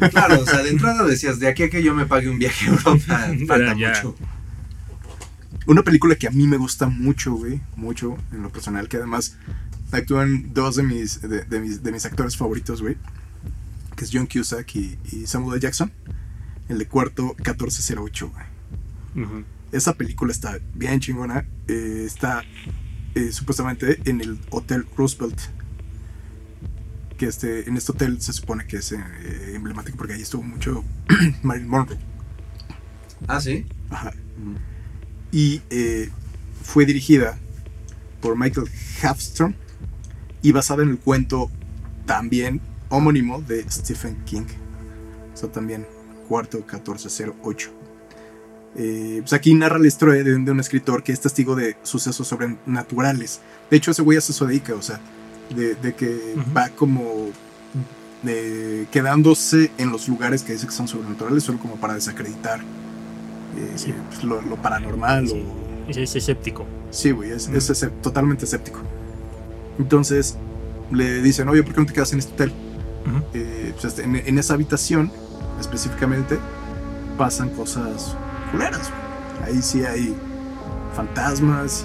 Claro, o sea, de entrada decías, de aquí a que yo me pague un viaje a Europa, falta Ya. mucho. Una película que a mí me gusta mucho, güey, mucho, en lo personal, que además actúan dos de mis, de, de mis, de mis actores favoritos, güey, que es John Cusack y, y Samuel L. Jackson, el de cuarto 1408, güey. Ujú. Esa película está bien chingona, eh, está eh, supuestamente en el Hotel Roosevelt, que este, en este hotel se supone que es eh, emblemático porque ahí estuvo mucho Marilyn Monroe. Ah, sí. Ajá. y eh, fue dirigida por Michael Halfstrom y basada en el cuento también homónimo de Stephen King. O sea, también cuarto 1408. Eh, pues aquí narra la historia de, de un escritor que es testigo de sucesos sobrenaturales. De hecho, ese güey a eso dedica, o sea, de, de que va como eh, quedándose en los lugares que dice que son sobrenaturales solo como para desacreditar eh, Sí. pues, lo, lo paranormal Sí. o Es, es escéptico. Sí, güey, es, es totalmente escéptico. Entonces le dicen, oye, ¿por qué no te quedas en este hotel? Eh, pues, en, en esa habitación, específicamente, pasan cosas culeras. Ahí sí hay fantasmas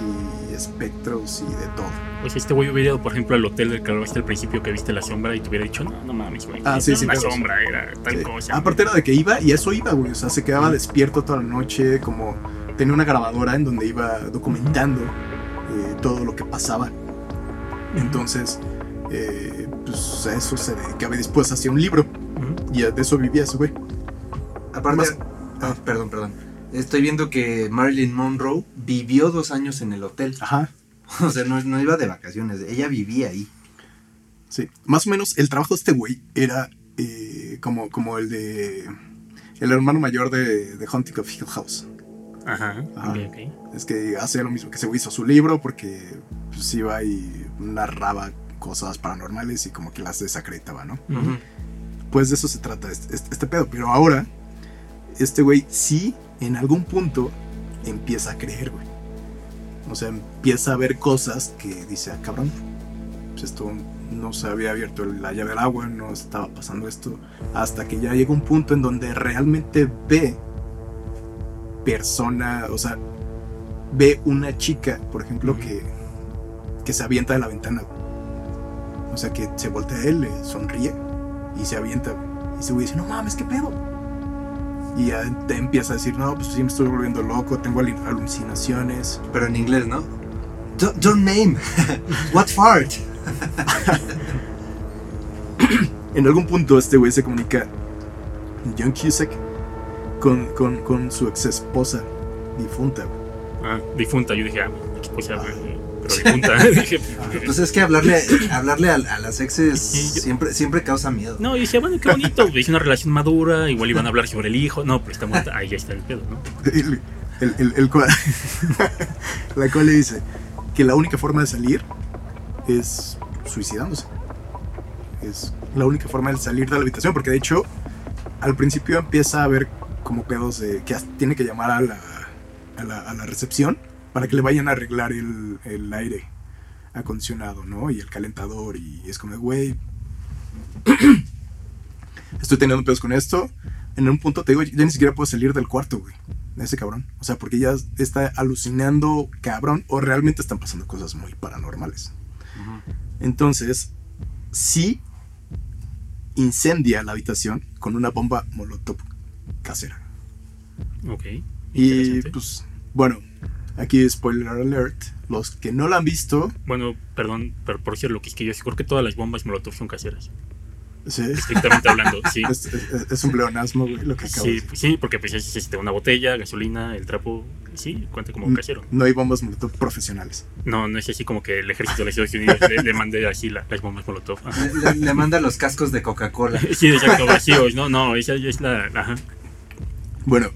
y espectros y de todo. Pues este güey hubiera ido, por ejemplo, al hotel del que hablaste al principio que viste la sombra y te hubiera dicho, no, no mames, güey. Ah, sí, sí, una pero- sombra, era tal Sí. cosa. Aparte era de que iba y eso iba, güey. O sea, se quedaba despierto toda la noche, como tenía una grabadora en donde iba documentando eh, todo lo que pasaba. Entonces, eh, pues a eso se dedicaba y después hacía un libro. Y de eso vivía ese güey. Aparte, Más- ah, perdón, perdón. Estoy viendo que Marilyn Monroe vivió dos años en el hotel. Ajá. O sea, no, no iba de vacaciones, ella vivía ahí. Sí. Más o menos el trabajo de este güey era eh, como, como el de. El hermano mayor de, de Hunting of Hill House. Ajá, Ajá. Es que hacía lo mismo que ese güey hizo su libro porque pues, iba y narraba cosas paranormales y como que las desacreditaba, ¿no? Pues de eso se trata este, este- este pedo. Pero ahora, este güey sí, en algún punto, empieza a creer, güey. O sea, empieza a ver cosas que dice, ah, cabrón, pues esto no se había abierto la llave del agua, no estaba pasando esto. Hasta que ya llega un punto en donde realmente ve persona, o sea, ve una chica, por ejemplo, que, que se avienta de la ventana. O sea, que se voltea a él, le sonríe y se avienta. güey. Y ese güey dice, no mames, ¿qué pedo? Y ya te empieza a decir, no, pues sí me estoy volviendo loco, tengo alu- alucinaciones. Pero en inglés, ¿no? Don't, don't name. What fart? En algún punto este güey se comunica, John Cusack, con, con, con su ex esposa difunta. güey. Ah, difunta, yo dije, ah, esposa, pero dije, Pues es que hablarle, hablarle a, a las exes yo- siempre, siempre causa miedo. no, yo decía, bueno, qué bonito, es una relación madura, igual iban a hablar sobre el hijo. No, pero está muerta, ahí ya está el pedo, ¿no? El, el, el- el cual, la cual le dice que la única forma de salir es suicidándose. Es la única forma de salir de la habitación, porque de hecho al principio empieza a ver como pedos de que tiene que llamar a la, a la, a la recepción para que le vayan a arreglar el, el aire acondicionado, ¿no? Y el calentador, y es como, güey, estoy teniendo pedos con esto. En un punto te digo, ya ni siquiera puedo salir del cuarto, güey. ese cabrón. O sea, porque ya está alucinando cabrón o realmente están pasando cosas muy paranormales. Entonces, sí incendia la habitación con una bomba molotov casera. Ok. Y pues, bueno, aquí spoiler alert. Los que no la han visto, Bueno, perdón, pero por decirlo, que es que yo sí creo que todas las bombas molotov son caseras. sí, Estrictamente hablando, sí. es, es- es un pleonasmo, güey, lo que acabo de Sí, decir. pues sí, porque pues es este, una botella, gasolina, el trapo, sí, cuenta como casero. No hay bombas molotov profesionales. No, no es así como que el ejército de los Estados Unidos le, le mande así la- las bombas molotov. Le, le- le manda los cascos de Coca-Cola. Sí, exacto, vacíos, no, no, esa es la, ajá. Bueno,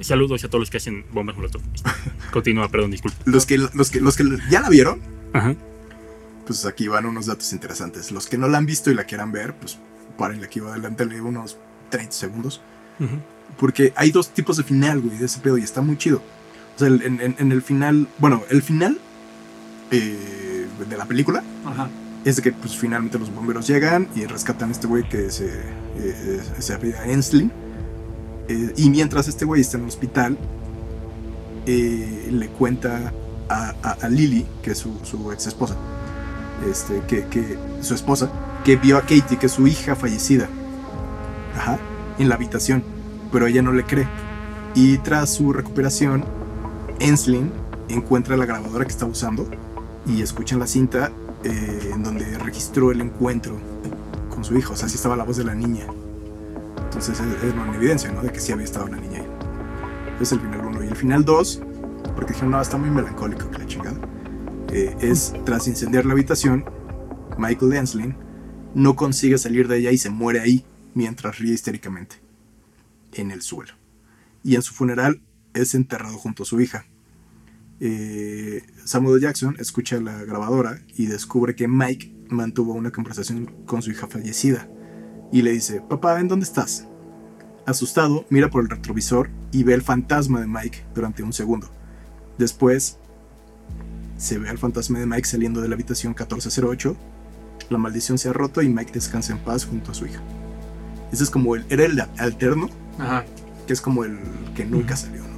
Saludos a todos los que hacen bombas molotov. Continúa, perdón, disculpa. los que, los que, los que ya la vieron, Ajá. pues aquí van unos datos interesantes. Los que no la han visto y la quieran ver, pues párenle aquí adelante unos 30 segundos. Porque hay dos tipos de final, güey, de ese pedo y está muy chido. O sea, el- en, en- en el final, bueno, el final eh, de la película Ajá. es de que pues finalmente los bomberos llegan y rescatan a este güey que se, eh, se apellida Enslin. Eh, y mientras este güey está en el hospital, eh, le cuenta a, Lily, que es su, su ex esposa, este, que, su esposa, que vio a Katie, que es su hija fallecida, en la habitación, pero ella no le cree. Y tras su recuperación, Enslin encuentra la grabadora que está usando y escuchan la cinta eh, en donde registró el encuentro con su hijo. O sea, sí estaba la voz de la niña. Entonces es, una evidencia, ¿no? De que sí había estado la niña ahí. Es el final 1. Y el final 2, porque dijeron, no, está muy melancólico que la chingada. eh, es tras incendiar la habitación, Michael Enslin no consigue salir de ella y se muere ahí mientras ríe histéricamente en el suelo. Y en su funeral es enterrado junto a su hija. Eh, Samuel Jackson escucha la grabadora y descubre que Mike mantuvo una conversación con su hija fallecida y le dice, papá, ¿en dónde estás? Asustado, mira por el retrovisor y ve el fantasma de Mike durante un segundo. Después, se ve al fantasma de Mike saliendo de la habitación 1408, la maldición se ha roto y Mike descansa en paz junto a su hija. Ese es como el, era el alterno, Ajá. que es como el que nunca salió, ¿no?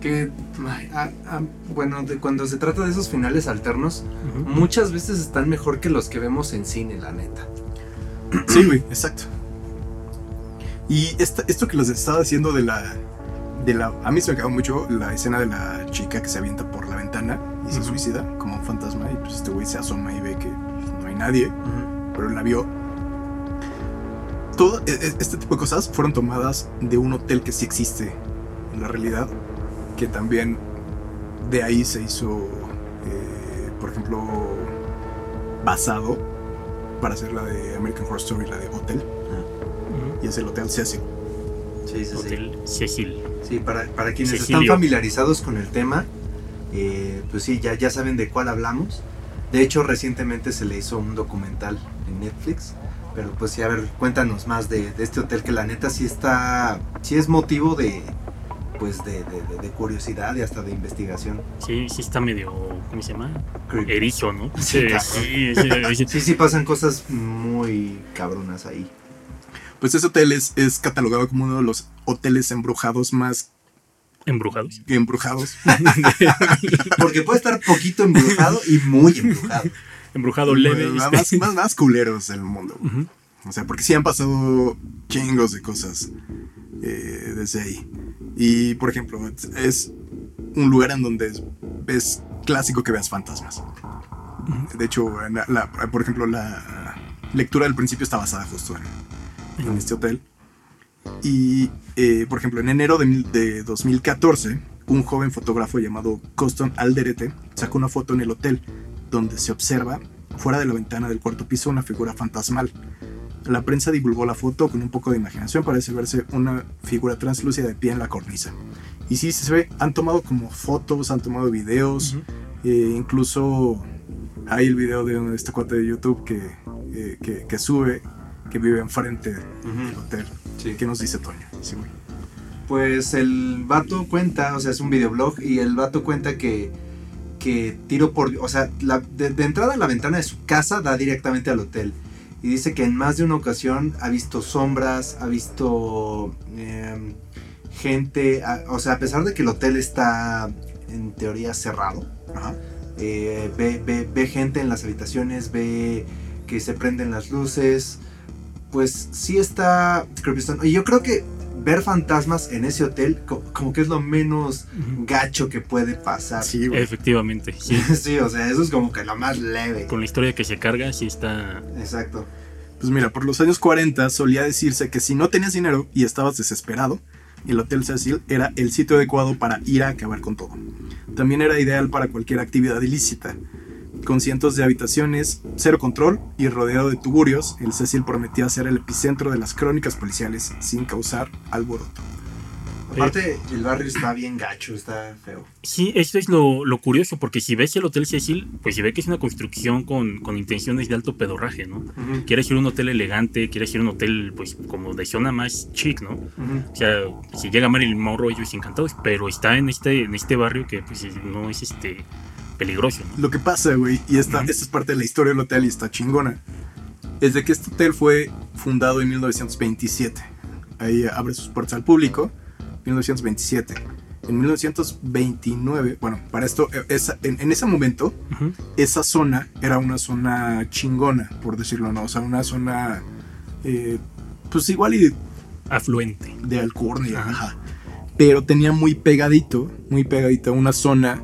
Que, ay, ah, ah, bueno, de cuando se trata de esos finales alternos, Ujú. muchas veces están mejor que los que vemos en cine, la neta. Sí, güey, exacto. Y esta- esto que les estaba diciendo de la, de la... A mí se me quedó mucho la escena de la chica que se avienta por la ventana y se Ujú. suicida como un fantasma y pues este güey se asoma y ve que pues, no hay nadie, pero él la vio. Todo e- e- este tipo de cosas fueron tomadas de un hotel que sí existe en la realidad, que también de ahí se hizo, eh, por ejemplo, basado para hacer la de American Horror Story, la de Hotel, y es el Hotel Cecil. Sí, sí, sí. Hotel Cecil. Sí, para, para quienes Cecilio. están familiarizados con el tema, eh, pues sí, ya, ya saben de cuál hablamos. De hecho, recientemente se le hizo un documental en Netflix. Pero pues sí, a ver, cuéntanos más de, de este hotel que la neta sí está, sí es motivo de, pues de, de- de- de curiosidad y hasta de investigación. Sí, sí está medio, ¿cómo se llama? Creepy. Erizo, ¿no? Sí, Sí, sí, sí, sí. Sí, sí pasan cosas muy cabronas ahí. Pues ese hotel es, es catalogado como uno de los hoteles embrujados más Embrujados. embrujados. Porque puede estar poquito embrujado y muy embrujado. Embrujado leve. más, más, más, culeros del mundo. Ujú. O sea, porque sí han pasado chingos de cosas eh, desde ahí. Y, por ejemplo, es un lugar en donde es, es clásico que veas fantasmas. De hecho, la- la- por ejemplo, la lectura del principio está basada justo en, en este hotel. Y, eh, por ejemplo, en enero de, de 2014, un joven fotógrafo llamado Coston Alderete sacó una foto en el hotel donde se observa, fuera de la ventana del cuarto piso, una figura fantasmal. La prensa divulgó la foto con un poco de imaginación, parece verse una figura translúcida de pie en la cornisa. Y sí, se ve, han tomado como fotos, han tomado videos, eh, incluso hay el video de este cuate de YouTube que, eh, que, que sube, que vive enfrente del hotel. Sí. ¿Qué nos dice Toño? Sí, güey. Pues el vato cuenta, o sea, es un videoblog y el vato cuenta que, que tiro por, o sea, la- de, de entrada la ventana de su casa da directamente al hotel. Y dice que en más de una ocasión ha visto sombras, ha visto em, gente, o sea, a pesar de que el hotel está en teoría cerrado, Ajá. eh, ve, ve- ve gente en las habitaciones, ve que se prenden las luces, pues sí está creepy. Y yo creo que ver fantasmas en ese hotel co- como que es lo menos gacho que puede pasar. Sí, güey. Efectivamente, sí. Sí, o sea, eso es como que lo más leve. Con la historia que se carga, sí está. Exacto. Pues mira, por los años 40 solía decirse que si no tenías dinero y estabas desesperado, el Hotel Cecil era el sitio adecuado para ir a acabar con todo. También era ideal para cualquier actividad ilícita. Con cientos de habitaciones, cero control y rodeado de tuburios, el Cecil prometía ser el epicentro de las crónicas policiales sin causar alboroto. Aparte, el barrio está bien gacho, está feo. Sí, esto es lo, lo curioso, porque si ves el Hotel Cecil, pues se ve que es una construcción con, con intenciones de alto pedorraje, ¿no? Quieres ir a un hotel elegante, quieres ir a un hotel, pues, como de zona más chic, ¿no? O sea, si llega Marilyn Monroe, ellos encantados, pero está en este, en este barrio que, pues, es- no es este peligroso, ¿no? Lo que pasa, güey, y esta, esta es parte de la historia del hotel y está chingona, es de que este hotel fue fundado en 1927. Ahí abre sus puertas al público, 1927. En 1929, bueno, para esto, eh, esa- en, en ese momento, esa zona era una zona chingona, por decirlo, ¿no? O sea, una zona, eh, pues igual y Afluente. de alcurnia, Ajá. ajá. Pero tenía muy pegadito, muy pegadito una zona,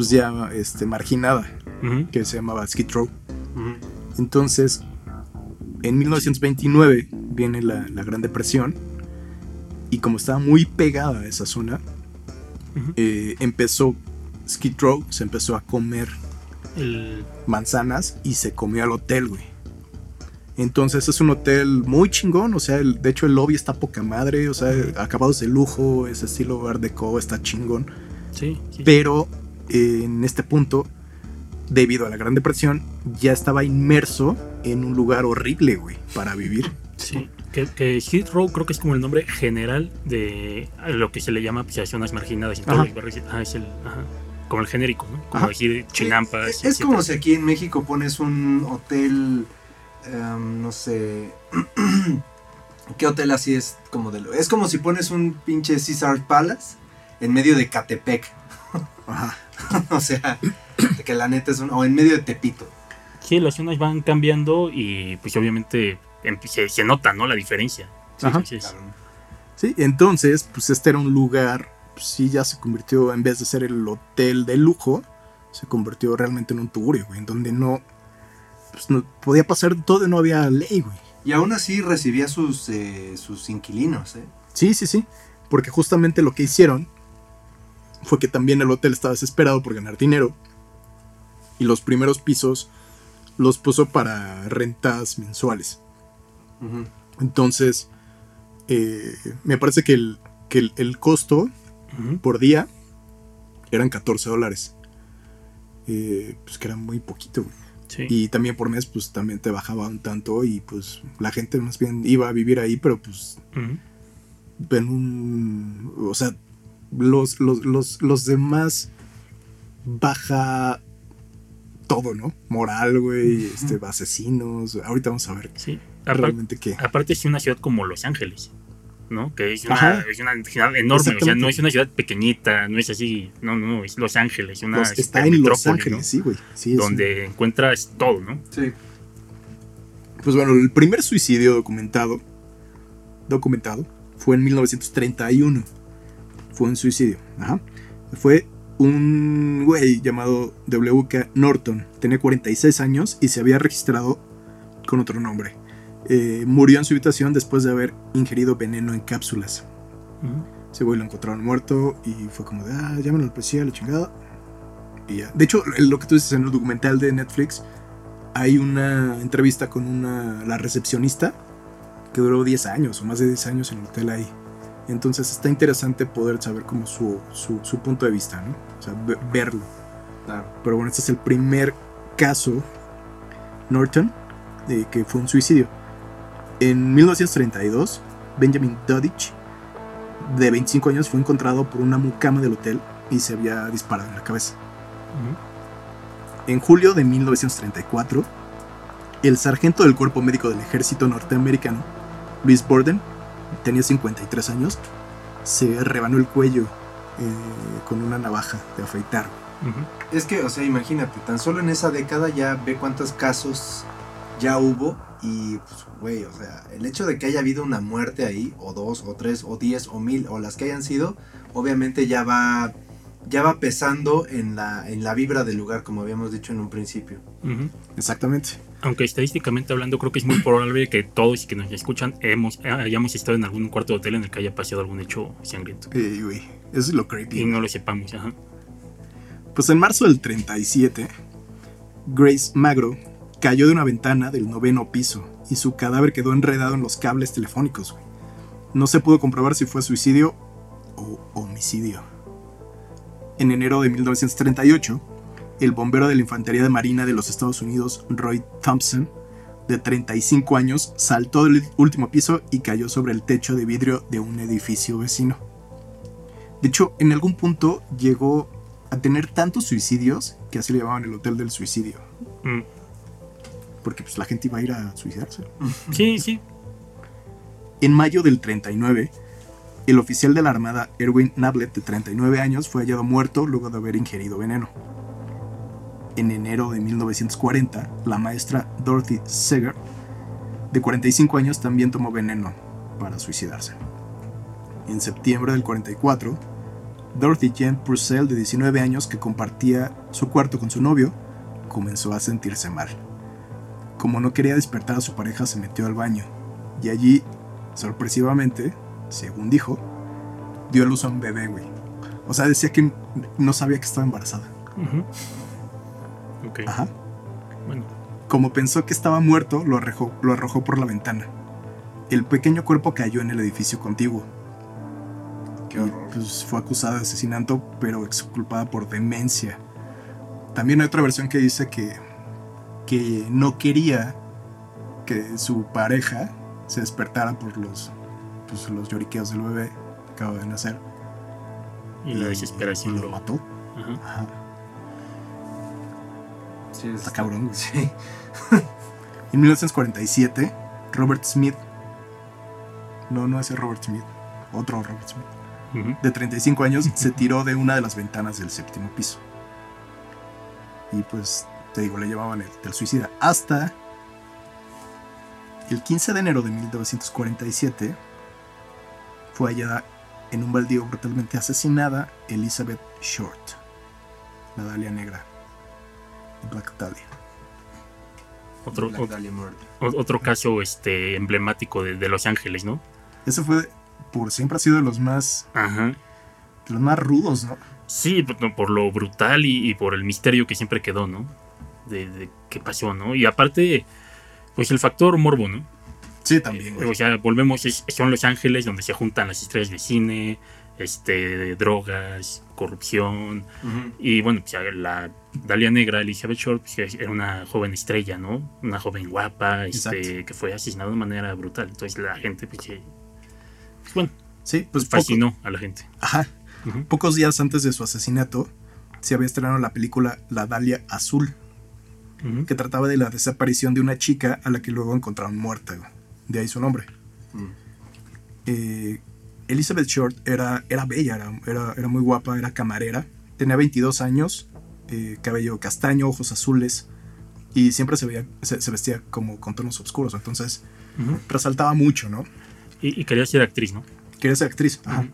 pues ya este, marginada Ujú. que se llamaba Skid Row. Entonces, en 1929 viene la, la Gran Depresión y como estaba muy pegada a esa zona, Ujú. eh, empezó Skid Row, se empezó a comer El, manzanas y se comió al hotel, güey. Entonces es un hotel muy chingón, o sea, el- de hecho el lobby está poca madre, o sea, acabados de lujo, ese estilo Art Deco está chingón. sí, sí. Pero en este punto, debido a la Gran Depresión, ya estaba inmerso en un lugar horrible, güey, para vivir. Sí, que, que Row creo que es como el nombre general de lo que se le llama pues, zonas marginadas Ajá. Ah, es el, ajá, como el genérico, ¿no? Como Ajá. decir chinampas. Es, es como si aquí en México pones un hotel, em, no sé, ¿qué hotel así es como de lo? Es como si pones un pinche Caesar Palace en medio de Catepec, Ajá. o sea, de que la neta es un, o en medio de Tepito. Sí, las zonas van cambiando y pues obviamente em- se, se nota, ¿no? La diferencia. Sí, Ajá. entonces, Sí, entonces, pues este era un lugar, pues, sí, ya se convirtió, en vez de ser el hotel de lujo, se convirtió realmente en un tugurio, güey, en donde no, pues no podía pasar todo y no había ley, güey. Y aún así recibía sus, eh, sus inquilinos, ¿eh? Sí, sí, sí, porque justamente lo que hicieron fue que también el hotel estaba desesperado por ganar dinero y los primeros pisos los puso para rentas mensuales. Entonces, eh, me parece que el, que el, el costo por día eran 14 dólares. Eh, pues que era muy poquito, güey. sí. Y también por mes, pues también te bajaba un tanto y pues la gente más bien iba a vivir ahí, pero pues en un... O sea, los, los, los, los demás baja todo, ¿no? Moral, güey, este, asesinos. Ahorita vamos a ver Sí. Realmente qué. aparte es una ciudad como Los Ángeles, ¿no? Que es una, es una ciudad enorme, o sea, no es una ciudad pequeñita, no es así, no, no, no, es Los Ángeles, una Los- está en Los Ángeles, ¿no? sí, güey. Sí, un- donde encuentras todo, ¿no? Sí. Pues bueno, el primer suicidio documentado, documentado fue en 1931. Fue un suicidio. Ajá. Fue un güey llamado W.K. Norton. Tenía 46 años y se había registrado con otro nombre. Eh, murió en su habitación después de haber ingerido veneno en cápsulas. Ujú. Ese güey lo encontraron muerto y fue como de, ah, llámenlo al policía, la chingada. Y ya. De hecho, lo que tú dices en el documental de Netflix, hay una entrevista con una, la recepcionista que duró 10 años o más de 10 años en el hotel ahí. Entonces está interesante poder saber como su, su, su punto de vista, ¿no? O sea, ve- verlo. Claro. Pero bueno, este es el primer caso, Norton, de que fue un suicidio. En 1932, Benjamin Dodich, de 25 años, fue encontrado por una mucama del hotel y se había disparado en la cabeza. En julio de 1934, el sargento del cuerpo médico del ejército norteamericano, Louis Borden, tenía 53 años, se rebanó el cuello eh, con una navaja de afeitar. Es que, o sea, imagínate, tan solo en esa década ya ve cuántos casos ya hubo y, pues, güey, o sea, el hecho de que haya habido una muerte ahí, o dos, o tres, o diez, o mil, o las que hayan sido, obviamente ya va, ya va pesando en la, en la vibra del lugar, como habíamos dicho en un principio. Exactamente. Aunque estadísticamente hablando, creo que es muy probable que todos y que nos escuchan hemos, hayamos estado en algún cuarto de hotel en el que haya pasado algún hecho sangriento. Eh, güey, eso es lo Y creepy. no lo sepamos, ajá. Pues en marzo del 37, Grace Magro cayó de una ventana del noveno piso y su cadáver quedó enredado en los cables telefónicos. güey. No se pudo comprobar si fue suicidio o homicidio. En enero de 1938, el bombero de la Infantería de Marina de los Estados Unidos, Roy Thompson, de 35 años, saltó del último piso y cayó sobre el techo de vidrio de un edificio vecino. De hecho, en algún punto llegó a tener tantos suicidios que así le llamaban el hotel del suicidio. Mm. Porque pues la gente iba a ir a suicidarse. Sí, sí. En mayo del 39, el oficial de la Armada Erwin Nablet, de 39 años, fue hallado muerto luego de haber ingerido veneno. En enero de 1940, la maestra Dorothy Seger, de 45 años, también tomó veneno para suicidarse. En septiembre del 44, Dorothy Jane Purcell, de 19 años, que compartía su cuarto con su novio, comenzó a sentirse mal. Como no quería despertar a su pareja, se metió al baño y allí sorpresivamente, según dijo, dio a luz a un bebé, güey. O sea, decía que no sabía que estaba embarazada. Ok. Ajá. Bueno. Como pensó que estaba muerto, lo arrojó, lo arrojó por la ventana. El pequeño cuerpo cayó en el edificio contiguo. Qué Y, pues, fue acusada de asesinato, pero exculpada por demencia. También hay otra versión que dice que, que no quería que su pareja se despertara por los, pues, los lloriqueos del bebé que acaba de nacer. Y la desesperación y lo lo. mató. Ajá. Ajá. Sí, Está cabrón, güey. Sí. En 1947, Robert Smith, no, no ese Robert Smith, otro Robert Smith, de 35 años, se tiró de una de las ventanas del séptimo piso. Y pues, te digo, le llamaban el, el suicida. Hasta el 15 de enero de 1947, fue hallada en un baldío brutalmente asesinada Elizabeth Short, la Dalia Negra, Black Dahlia. Otro, Black ot- Dahlia Murder. ot- otro caso este, emblemático de, de Los Ángeles, ¿no? Ese fue, por siempre ha sido de los más, Ajá. de los más rudos, ¿no? Sí, por, lo brutal y, y por el misterio que siempre quedó, ¿no? De, de qué pasó, ¿no? Y aparte, pues el factor morbo, ¿no? Sí, también, güey. O sea, volvemos, es- son Los Ángeles donde se juntan las estrellas de cine, este, drogas, corrupción. Ujú. Y bueno, pues, la Dalia Negra, Elizabeth Short, pues, era una joven estrella, ¿no? Una joven guapa, este, que fue asesinada de manera brutal. Entonces la gente, pues, pues, bueno, Sí, pues poco- fascinó a la gente. ajá. Pocos días antes de su asesinato, se había estrenado la película La Dalia Azul, que trataba de la desaparición de una chica a la que luego encontraron muerta. De ahí su nombre. Mm. Eh, Elizabeth Short era, era bella, era, era, era muy guapa, era camarera. Tenía 22 años, eh, cabello castaño, ojos azules. Y siempre se, veía, se, se vestía como con tonos oscuros. Entonces resaltaba mucho, ¿no? Y, y quería ser actriz, ¿no? Quería ser actriz. Ajá.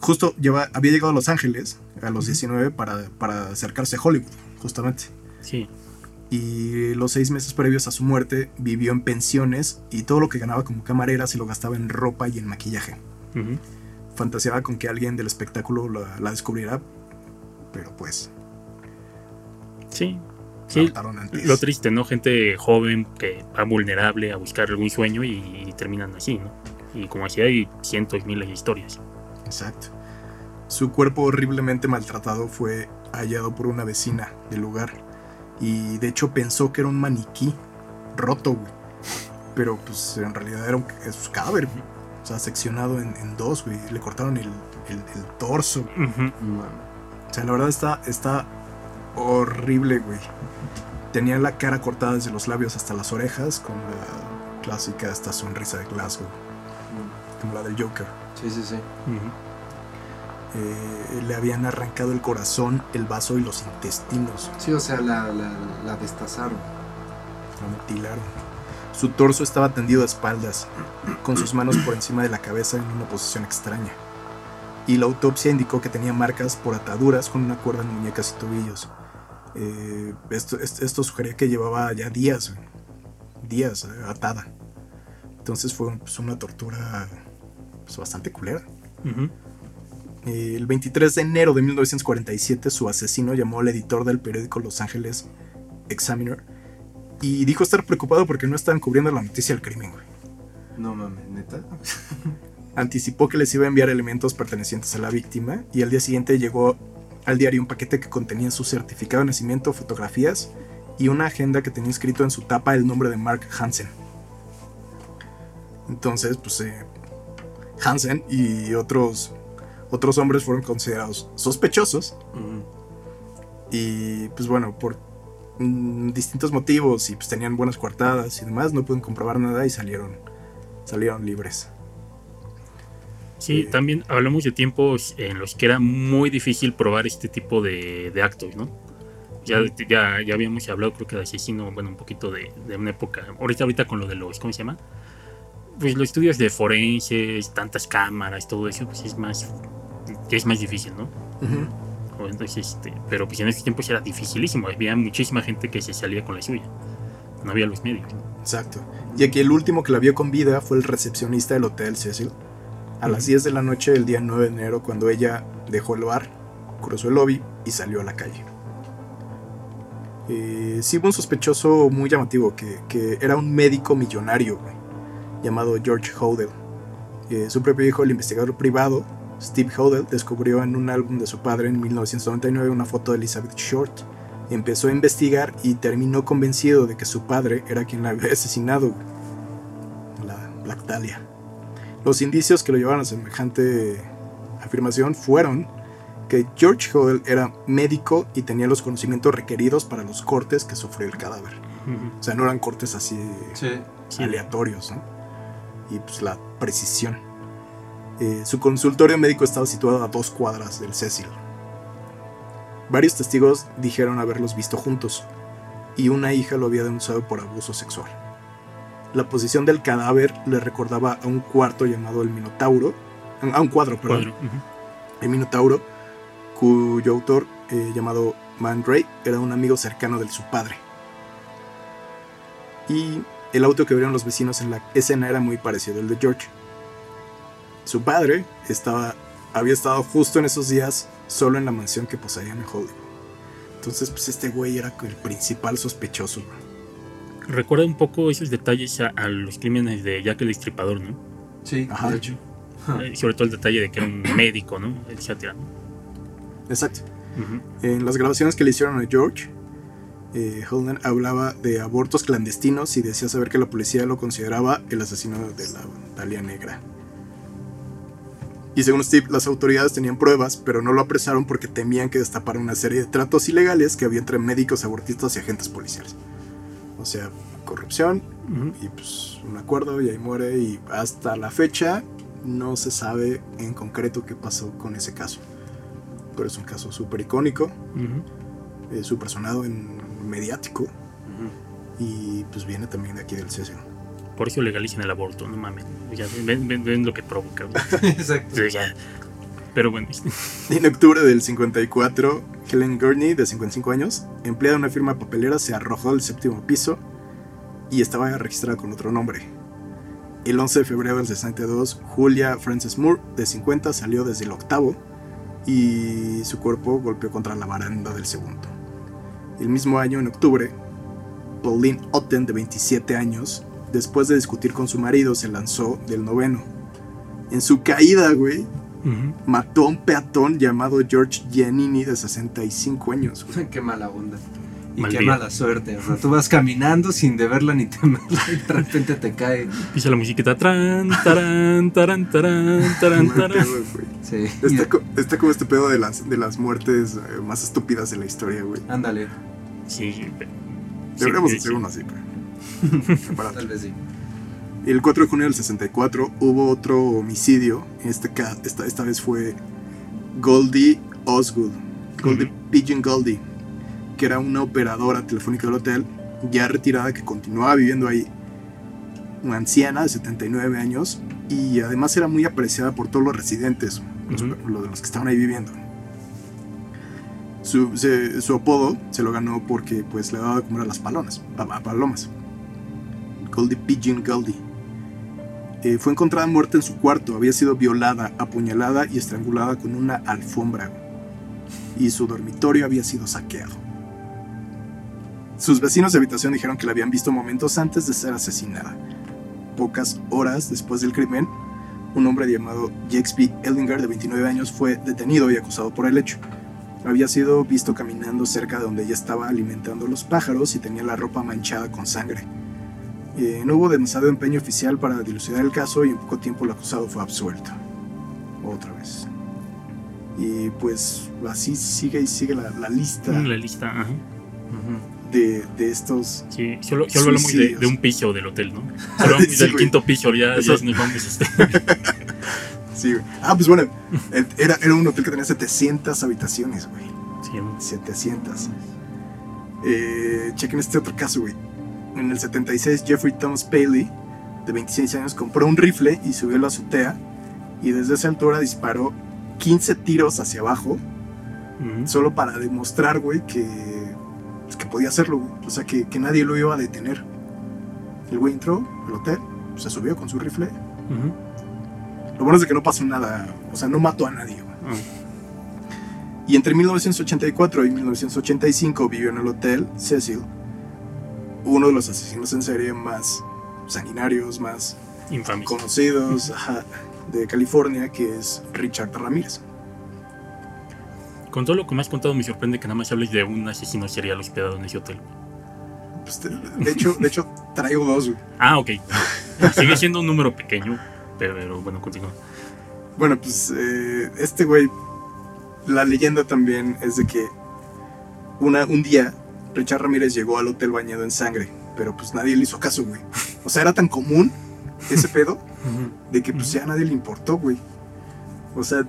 Justo lleva, había llegado a Los Ángeles a los Ujú. 19 para, para acercarse a Hollywood, justamente. Sí. Y los seis meses previos a su muerte vivió en pensiones y todo lo que ganaba como camarera se lo gastaba en ropa y en maquillaje. Fantaseaba con que alguien del espectáculo la, la descubriera, pero pues Sí. Sí. antes. Lo triste, ¿no? Gente joven que va vulnerable a buscar algún sueño y, y terminan así, ¿no? Y como así hay cientos, miles de historias. Exacto. Su cuerpo horriblemente maltratado fue hallado por una vecina del lugar y de hecho pensó que era un maniquí roto, güey. Pero pues en realidad era un es cadáver, güey. O sea, seccionado en, en dos, güey. Le cortaron el, el- el torso. O sea, la verdad está, está horrible, güey. Tenía la cara cortada desde los labios hasta las orejas con la clásica esta sonrisa de Glasgow, como la del Joker. Sí, sí, sí. Eh, le habían arrancado el corazón, el vaso y los intestinos. Sí, o sea, la, la, la destazaron. Lo mutilaron. Su torso estaba tendido a espaldas, con sus manos por encima de la cabeza en una posición extraña. Y la autopsia indicó que tenía marcas por ataduras con una cuerda en muñecas y tobillos. Eh, esto, esto, sugería que llevaba ya días, días atada. Entonces fue pues, una tortura pues, bastante culera. Eh, El 23 de enero de 1947, su asesino llamó al editor del periódico Los Angeles Examiner y dijo estar preocupado porque no estaban cubriendo la noticia del crimen. güey. No mames, neta. Anticipó que les iba a enviar elementos pertenecientes a la víctima y al día siguiente llegó al diario un paquete que contenía su certificado de nacimiento, fotografías y una agenda que tenía escrito en su tapa el nombre de Mark Hansen. Entonces, pues eh, Hansen y otros, otros hombres fueron considerados sospechosos y pues bueno, por mm, distintos motivos y pues tenían buenas coartadas y demás, no pueden comprobar nada y salieron, salieron libres. Sí, Eh, también hablamos de tiempos en los que era muy difícil probar este tipo de, de actos, ¿no? Ya, ya, ya habíamos hablado, creo que de asesino, bueno, un poquito de, de una época. Ahorita, ahorita con lo de los, ¿cómo se llama? Pues los estudios de forenses, tantas cámaras, todo eso, pues es más, es más difícil, ¿no? Entonces, este, pero pues en esos tiempos era dificilísimo. Había muchísima gente que se salía con la suya. No había los medios. Exacto. Y aquí el último que la vio con vida fue el recepcionista del Hotel Cecil. A las 10 de la noche del día 9 de enero, cuando ella dejó el bar, cruzó el lobby y salió a la calle. Eh, sí hubo un sospechoso muy llamativo, que, que era un médico millonario, güey, llamado George Hodel. Eh, su propio hijo, el investigador privado, Steve Hodel, descubrió en un álbum de su padre en 1999 una foto de Elizabeth Short. Empezó a investigar y terminó convencido de que su padre era quien la había asesinado, la Black Dahlia. Los indicios que lo llevaron a semejante afirmación fueron que George Hodel era médico y tenía los conocimientos requeridos para los cortes que sufrió el cadáver. O sea, no eran cortes así Sí. Sí. aleatorios, ¿no? Y pues la precisión. Eh, su consultorio médico estaba situado a dos cuadras del Cecil. Varios testigos dijeron haberlos visto juntos, y una hija lo había denunciado por abuso sexual. La posición del cadáver le recordaba a un cuarto llamado el Minotauro, a un cuadro, perdón, Cuadro, el Minotauro, cuyo autor, eh, llamado Man Ray, era un amigo cercano de su padre. Y el auto que vieron los vecinos en la escena era muy parecido al de George. Su padre estaba, había estado justo en esos días solo en la mansión que poseían en Hollywood. Entonces, pues este güey era el principal sospechoso. Recuerda un poco esos detalles a, a los crímenes de Jack el Destripador, ¿no? Sí, Ajá. de hecho. Eh, sobre todo el detalle de que era un médico, ¿no? Etcétera. Exacto. En las grabaciones que le hicieron a George, eh, Holden hablaba de abortos clandestinos y decía saber que la policía lo consideraba el asesino de la Dalia Negra. Y según Steve, las autoridades tenían pruebas, pero no lo apresaron porque temían que destapara una serie de tratos ilegales que había entre médicos, abortistas y agentes policiales. O sea, corrupción y pues un acuerdo y ahí muere y hasta la fecha no se sabe en concreto qué pasó con ese caso. Pero es un caso súper icónico Ujú. eh, súper sonado en mediático y pues viene también de aquí del CSO. Por eso legalicen el aborto, no mames. Ya, ven, ven- ven lo que provoca. Exacto. Ya. Pero bueno, En octubre del 54, Helen Gurney, de 55 años, empleada en una firma papelera, se arrojó del séptimo piso y estaba registrada con otro nombre. El 11 de febrero del 62, Julia Frances Moore, de 50, salió desde el octavo y su cuerpo golpeó contra la baranda del segundo. El mismo año, en octubre, Pauline Otten, de 27 años, después de discutir con su marido, se lanzó del noveno. En su caída, güey, ujú. mató a un peatón llamado George Giannini de 65 años. güey. Qué mala onda. Y Mal qué día. mala suerte. O sea, tú vas caminando sin deberla ni temerla y de repente te cae. Pisa la musiquita. Tran, taran, taran, taran, taran, Muy taran. pedo, güey. Sí. Está, co- está como este pedo de las, de las muertes eh, más estúpidas de la historia, güey. Ándale. Sí, pe- Deberíamos sí, hacer sí. uno así, pero. Prepárate. Tal vez sí. El 4 de junio del 64 hubo otro homicidio. Este esta, esta vez fue Goldie Osgood. Goldie. Pigeon Goldie. Que era una operadora telefónica del hotel. Ya retirada que continuaba viviendo ahí. Una anciana de 79 años. Y además era muy apreciada por todos los residentes. Los, Ujú. los de los que estaban ahí viviendo. Su, se- su apodo se lo ganó porque pues le daba de comer a las palomas. A, a palomas. Goldie Pigeon Goldie. Eh, fue encontrada muerta en su cuarto. Había sido violada, apuñalada y estrangulada con una alfombra. Y su dormitorio había sido saqueado. Sus vecinos de habitación dijeron que la habían visto momentos antes de ser asesinada. Pocas horas después del crimen, un hombre llamado Jexby Ellinger, de 29 años, fue detenido y acusado por el hecho. Había sido visto caminando cerca de donde ella estaba alimentando los pájaros y tenía la ropa manchada con sangre. Eh, no hubo demasiado empeño oficial para dilucidar el caso y en poco tiempo el acusado fue absuelto. Otra vez. Y pues así sigue y sigue la, la lista Mm, La lista, ajá. de, de estos... Sí, solo, solo habla muy de, de un piso del hotel, ¿no? Solo Sí, del güey. quinto piso, ya, Eso- ya nos vamos. Este. Sí, güey. Ah, pues bueno, era, era un hotel que tenía 700 habitaciones, güey. Sí, 700. Eh, chequen este otro caso, güey. En el 76, Jeffrey Thomas Paley, de 26 años, compró un rifle y subió a la azotea. Y desde esa altura disparó 15 tiros hacia abajo, solo para demostrar, güey, que, pues, que podía hacerlo, güey. O sea, que, que nadie lo iba a detener. El güey entró al hotel, se subió con su rifle. Lo bueno es que no pasó nada, o sea, no mató a nadie, güey. Ah, Y entre 1984 y 1985 vivió en el Hotel Cecil, uno de los asesinos en serie más sanguinarios, más Infames. conocidos ajá, de California, que es Richard Ramírez. Con todo lo que me has contado, me sorprende que nada más hables de un asesino serial hospedado en ese hotel. Pues, de, de hecho, de hecho, traigo dos. güey. Ah, ok. Sigue siendo un número pequeño, pero, pero bueno, continúa. Bueno, pues eh, este güey, la leyenda también es de que una, un día Richard Ramírez llegó al hotel bañado en sangre, pero pues nadie le hizo caso, güey. O sea, era tan común ese pedo de que pues ya a nadie le importó, güey. O sea,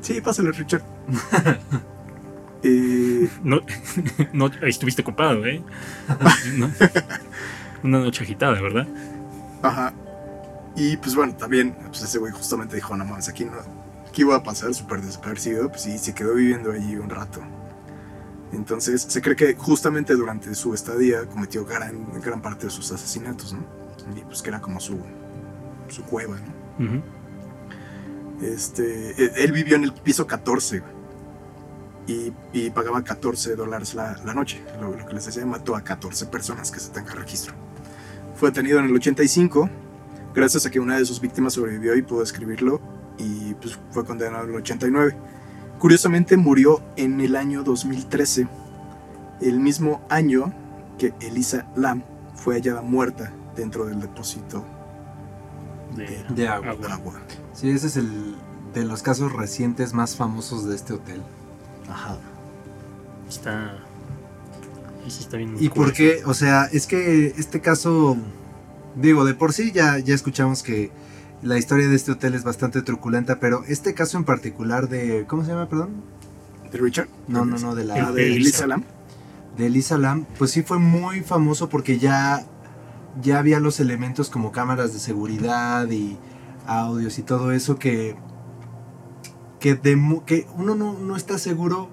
sí, pásale, Richard. Eh, No, no estuviste ocupado, ¿eh? No. Una noche agitada, ¿verdad? ajá. Y pues bueno, también, pues ese güey justamente dijo, no mames, aquí no, aquí voy a pasar súper desaparecido, pues sí, se quedó viviendo allí un rato. Entonces, se cree que justamente durante su estadía cometió gran, gran parte de sus asesinatos, ¿no? Y pues que era como su, su cueva, ¿no? Ujú. Este, e- él vivió en el piso 14 güey, y, y pagaba 14 dólares la, la noche. Lo, lo que les decía, mató a 14 personas que se tenga registro. Fue detenido en el 85, gracias a que una de sus víctimas sobrevivió y pudo escribirlo, y pues fue condenado en el 89. Curiosamente murió en el año 2013, el mismo año que Elisa Lam fue hallada muerta dentro del depósito De, De agua. de agua. Sí, ese es el de los casos recientes más famosos de este hotel. Ajá. Está. Ese está bien. ¿Y por qué? O sea, es que este caso, digo, de por sí ya, ya escuchamos que la historia de este hotel es bastante truculenta, pero este caso en particular de, ¿cómo se llama, perdón? ¿De Richard? No, no, no, de la... Ah, de Elisa. Elisa Lam. de Elisa Lam, pues sí fue muy famoso porque ya, ya había los elementos como cámaras de seguridad y audios y todo eso que, que, demo- que uno no, no está seguro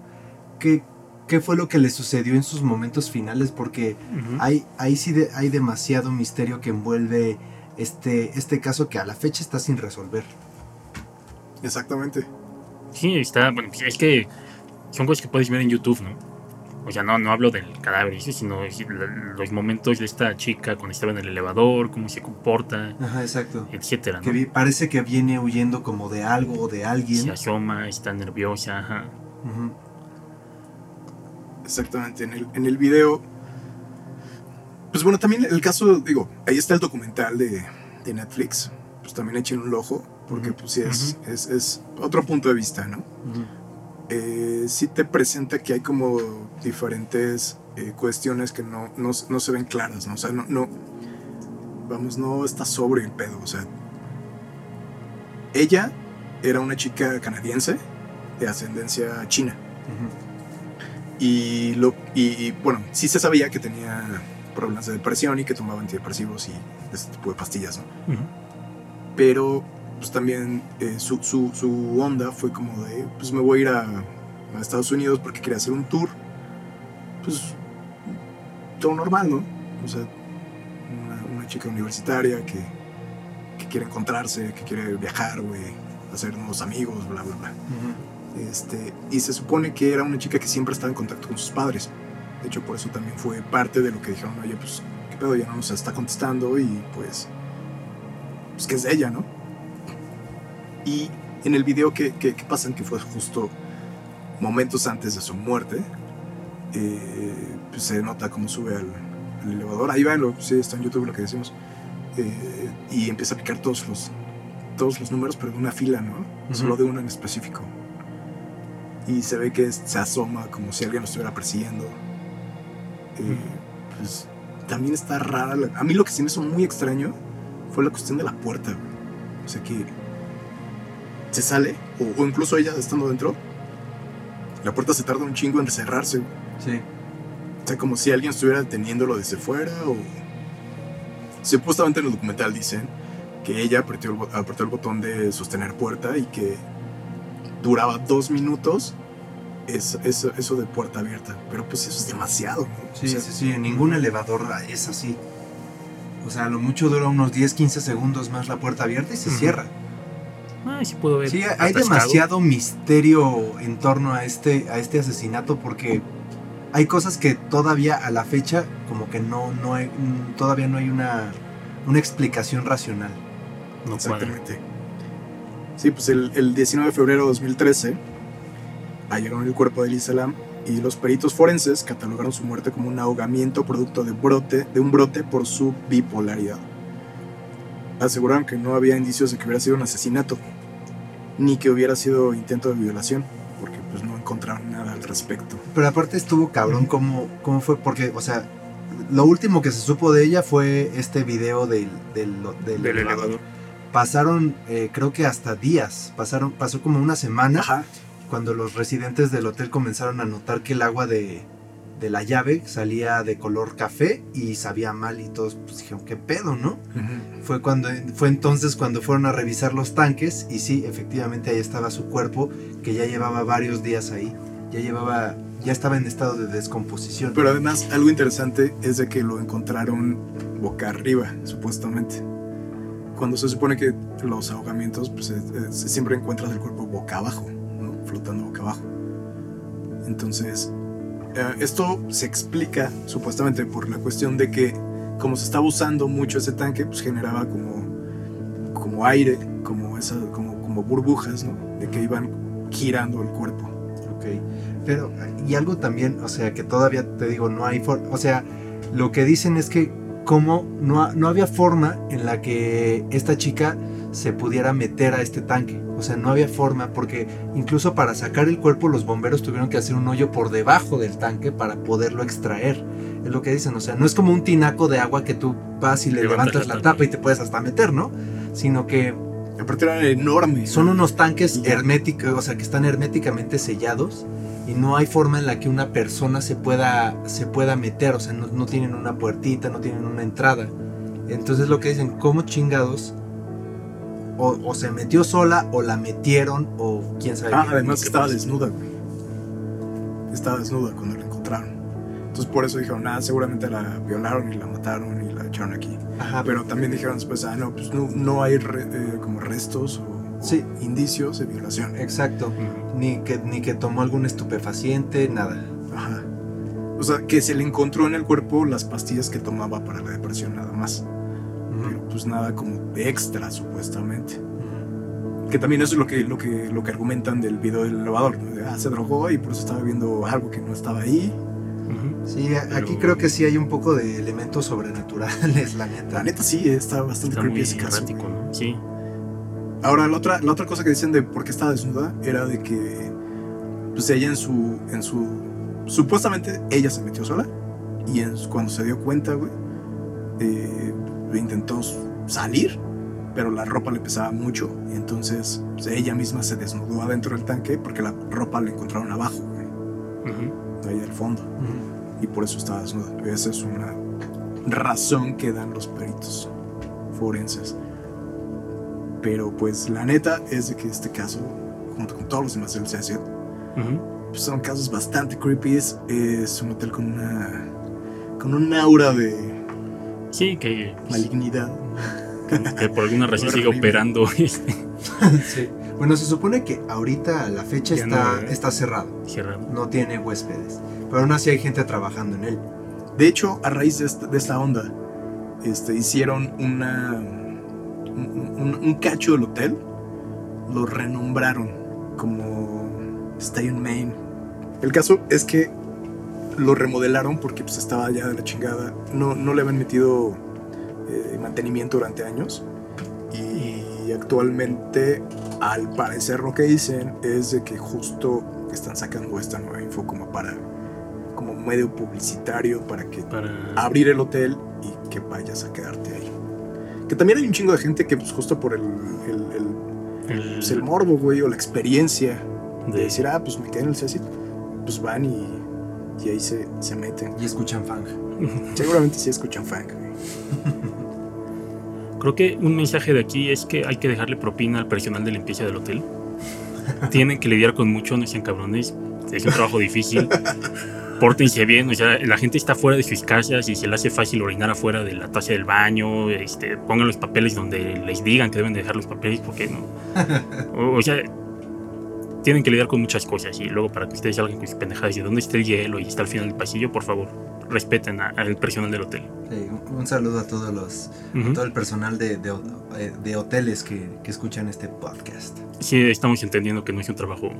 que, qué fue lo que le sucedió en sus momentos finales porque Ujú. hay, ahí sí de- hay demasiado misterio que envuelve este, este caso que a la fecha está sin resolver. Exactamente. Sí, está. Bueno, pues, es que son cosas que puedes ver en YouTube, ¿no? O sea, no, no hablo del cadáver, sino los momentos de esta chica cuando estaba en el elevador, cómo se comporta, Ajá, exacto. etcétera, Que ¿no? vi- parece que viene huyendo como de algo o de alguien. Se asoma, está nerviosa, ajá. Exactamente. En el, en el video. Pues bueno, también el caso, digo, ahí está el documental de, de Netflix. Pues también echen un ojo, porque pues sí es, es, es otro punto de vista, ¿no? Eh, sí te presenta que hay como diferentes eh, cuestiones que no, no, no se ven claras, ¿no? O sea, no, no, vamos, no está sobre el pedo, o sea. Ella era una chica canadiense de ascendencia china. Y, lo, y bueno, sí se sabía que tenía problemas de depresión y que tomaba antidepresivos y ese tipo de pastillas, ¿no? Ujú. Pero pues también eh, su, su, su onda fue como de, pues me voy a ir a, a Estados Unidos porque quería hacer un tour. Pues todo normal, ¿no? O sea, una, una chica universitaria que, que quiere encontrarse, que quiere viajar, güey, hacer nuevos amigos, bla, bla, bla. Este, y se supone que era una chica que siempre estaba en contacto con sus padres. De hecho, por eso también fue parte de lo que dijeron, oye, pues, ¿qué pedo? Ya no nos está contestando y pues, pues que es de ella, ¿no? Y en el video que, que, que pasan, que fue justo momentos antes de su muerte, eh, pues se nota cómo sube al, al elevador. Ahí va, lo, sí, está en YouTube lo que decimos. Eh, y empieza a picar todos los, todos los números, pero de una fila, ¿no? Solo de uno en específico. Y se ve que se asoma como si alguien lo estuviera persiguiendo. Eh, pues también está rara. la- A mí lo que sí me hizo muy extraño fue la cuestión de la puerta, güey. O sea que se sale, o, o incluso ella estando dentro, la puerta se tarda un chingo en cerrarse. güey. Sí. O sea, como si alguien estuviera deteniéndolo desde fuera o... Supuestamente en el documental dicen que ella apretó el, apretó el botón de sostener puerta y que duraba dos minutos eso, eso, eso de puerta abierta. Pero pues eso es demasiado. Sí, O sea, sí, sí, en ningún elevador es así. O sea, a lo mucho dura unos 10, 15 segundos más la puerta abierta y se cierra. Ay, sí puedo ver. Sí, hay atascado. demasiado misterio en torno a este, a este asesinato porque hay cosas que todavía a la fecha como que no, no hay, mm, todavía no hay una, una explicación racional. No cuadra. Exactamente. Sí, pues el, el 19 de febrero de 2013 hallaron el cuerpo de Elisa Lam y los peritos forenses catalogaron su muerte como un ahogamiento producto de, brote, de un brote por su bipolaridad. Aseguraron que no había indicios de que hubiera sido un asesinato, ni que hubiera sido intento de violación, porque pues no encontraron nada al respecto. Pero aparte estuvo cabrón cómo, cómo fue, porque, o sea, lo último que se supo de ella fue este video del, del, del Del elevador. elevador. Pasaron, eh, creo que hasta días, pasaron, pasó como una semana. Ajá, cuando los residentes del hotel comenzaron a notar que el agua de, de la llave salía de color café y sabía mal y todos pues, dijeron, ¿qué pedo, no? Fue, cuando, fue entonces cuando fueron a revisar los tanques y sí, efectivamente ahí estaba su cuerpo que ya llevaba varios días ahí, ya llevaba, ya estaba en estado de descomposición. Pero además, algo interesante es de que lo encontraron boca arriba, supuestamente. Cuando se supone que los ahogamientos, pues eh, eh, siempre encuentras el cuerpo boca abajo. Flotando boca abajo. Entonces, eh, esto se explica supuestamente por la cuestión de que, como se estaba usando mucho ese tanque, pues generaba como, como aire, como, esa, como, como burbujas, ¿no? De que iban girando el cuerpo. Pero, y algo también, o sea, que todavía te digo, no hay forma, o sea, lo que dicen es que como no, no había forma en la que esta chica se pudiera meter a este tanque. O sea, no había forma porque incluso para sacar el cuerpo los bomberos tuvieron que hacer un hoyo por debajo del tanque para poderlo extraer. Es lo que dicen, o sea, no es como un tinaco de agua que tú vas y le Levantas la tapa. y te puedes hasta meter, ¿no? Sino que Aparte eran enormes. son unos tanques herméticos, o sea, que están herméticamente sellados y no hay forma en la que una persona se pueda, se pueda meter, o sea, no, no tienen una puertita, no tienen una entrada. Entonces lo que dicen, ¿cómo chingados? O, o se metió sola, o la metieron, o quién sabe Ah, qué- además qué estaba desnuda, güey. Estaba desnuda cuando la encontraron. Entonces por eso dijeron, ah, seguramente la violaron y la mataron y la echaron aquí. Ajá, Pero también dijeron después, ah, no, pues no, no hay re- eh, como restos o, Sí. indicios de violación. Exacto. Ni que, ni que tomó algún estupefaciente, nada. Ajá. O sea, que se le encontró en el cuerpo las pastillas que tomaba para la depresión nada más. Pero pues nada como extra, supuestamente. Que también eso es lo que, lo que, lo que argumentan del video del elevador. ¿no? De, ah, se drogó y por eso estaba viendo algo que no estaba ahí. Sí, a- aquí Pero- creo que sí hay un poco de elementos sobrenaturales, la neta. La neta sí, está bastante Está creepy muy ese caso. errático, ¿no? Sí. Ahora, la otra, la otra cosa que dicen de por qué estaba desnuda era de que pues ella en su, en su... Supuestamente ella se metió sola y en cuando se dio cuenta, güey, eh, intentó salir, pero la ropa le pesaba mucho. Y entonces pues, ella misma se desnudó adentro del tanque porque la ropa la encontraron abajo, ahí al fondo. Y por eso estaba desnuda. Esa es una razón que dan los peritos forenses. Pero pues la neta es de que este caso, junto con todos los demás del CSI, Ujú. pues, son casos bastante creepy. Es un hotel con una con un aura de Sí, que, malignidad. que por alguna razón sigue operando. Sí. Bueno, se supone que ahorita a la fecha Ya está, no, ¿verdad? está cerrado. cerrado. No tiene huéspedes. Pero aún así hay gente trabajando en él. De hecho, a raíz de esta, de esta onda, este, hicieron una un, un- un cacho del hotel, lo renombraron como Stay in Main. El caso es que lo remodelaron porque pues, estaba ya de la chingada. No, no le habían metido eh, mantenimiento durante años. Y actualmente, al parecer, lo que dicen es de que justo están sacando esta nueva info como para como medio publicitario para que Para. abrir el hotel y que vayas a quedarte ahí. Que también hay un chingo de gente que pues justo por el, el, el, el, pues, el morbo, güey, o la experiencia de de- decir, ah, pues me quedé en el CECIT, pues van y, y ahí se, se meten. Y escuchan fang. Seguramente sí escuchan funk, güey. Creo que un mensaje de aquí es que hay que dejarle propina al personal de limpieza del hotel. Tienen que lidiar con mucho, no sean cabrones. Es un trabajo difícil. Pórtense bien, o sea, la gente está fuera de sus casas y se le hace fácil orinar afuera de la taza del baño. Este, pongan los papeles donde les digan que deben dejar los papeles, porque no. O, o sea, tienen que lidiar con muchas cosas y luego para que ustedes salgan con sus pendejadas y dónde está el hielo y está al final del pasillo, por favor, respeten a- al personal del hotel. Sí, un- saludo a todos los, Ujú. todo el personal de, de, eh, de hoteles que, que escuchan este podcast. Sí, estamos entendiendo que no es un trabajo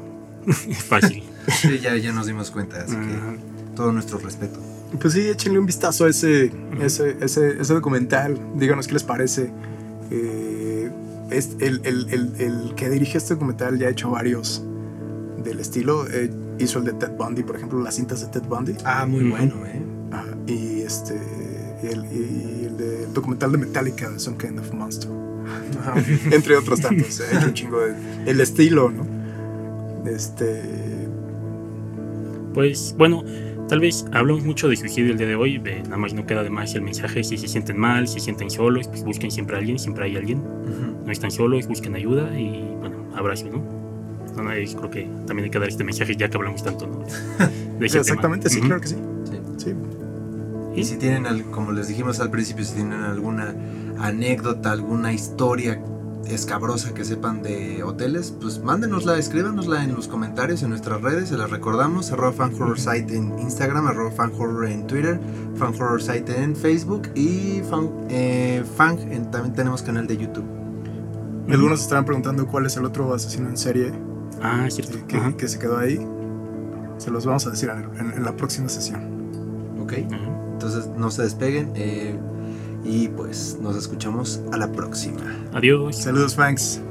fácil. Sí, ya, ya nos dimos cuenta, así Ajá. que todo nuestro respeto. Pues sí, échenle un vistazo a ese, ese, ese, ese documental. Díganos qué les parece. Eh, es el, el, el, el que dirige este documental ya ha hecho varios del estilo. Eh, hizo el de Ted Bundy, por ejemplo, las cintas de Ted Bundy. Ah, muy bueno, ¿eh? Ajá, y este y el, y el de- el documental de Metallica de Some Kind of Monster entre otros tantos ha hecho un chingo de el estilo no este Pues bueno, tal vez hablamos mucho de suicidio el día de hoy, eh, nada más no queda de más el mensaje, si se sienten mal, si se sienten solos, pues busquen siempre a alguien, siempre hay alguien, Ujú. no están solos, busquen ayuda y bueno, abrazo, ¿no? No, no, yo creo que también hay que dar este mensaje ya que hablamos tanto, ¿no? De ese tema. exactamente sí Ujú. claro que sí Sí. sí Y si tienen, como les dijimos al principio, si tienen alguna anécdota, alguna historia escabrosa que sepan de hoteles, pues mándenosla, escríbanosla en los comentarios en nuestras redes, se las recordamos, arroba fanhorrorsite en Instagram, arroba fanhorror en Twitter, fanhorrorsite en Facebook y fan, eh, fan en- también tenemos canal de YouTube. Algunos estarán preguntando cuál es el otro asesino en serie Ah, cierto. que, Ajá. que se quedó ahí se los vamos a decir en, en- en la próxima sesión ¿Ok? Ajá. Entonces no se despeguen eh, y pues nos escuchamos a la próxima. Adiós. saludos Fanks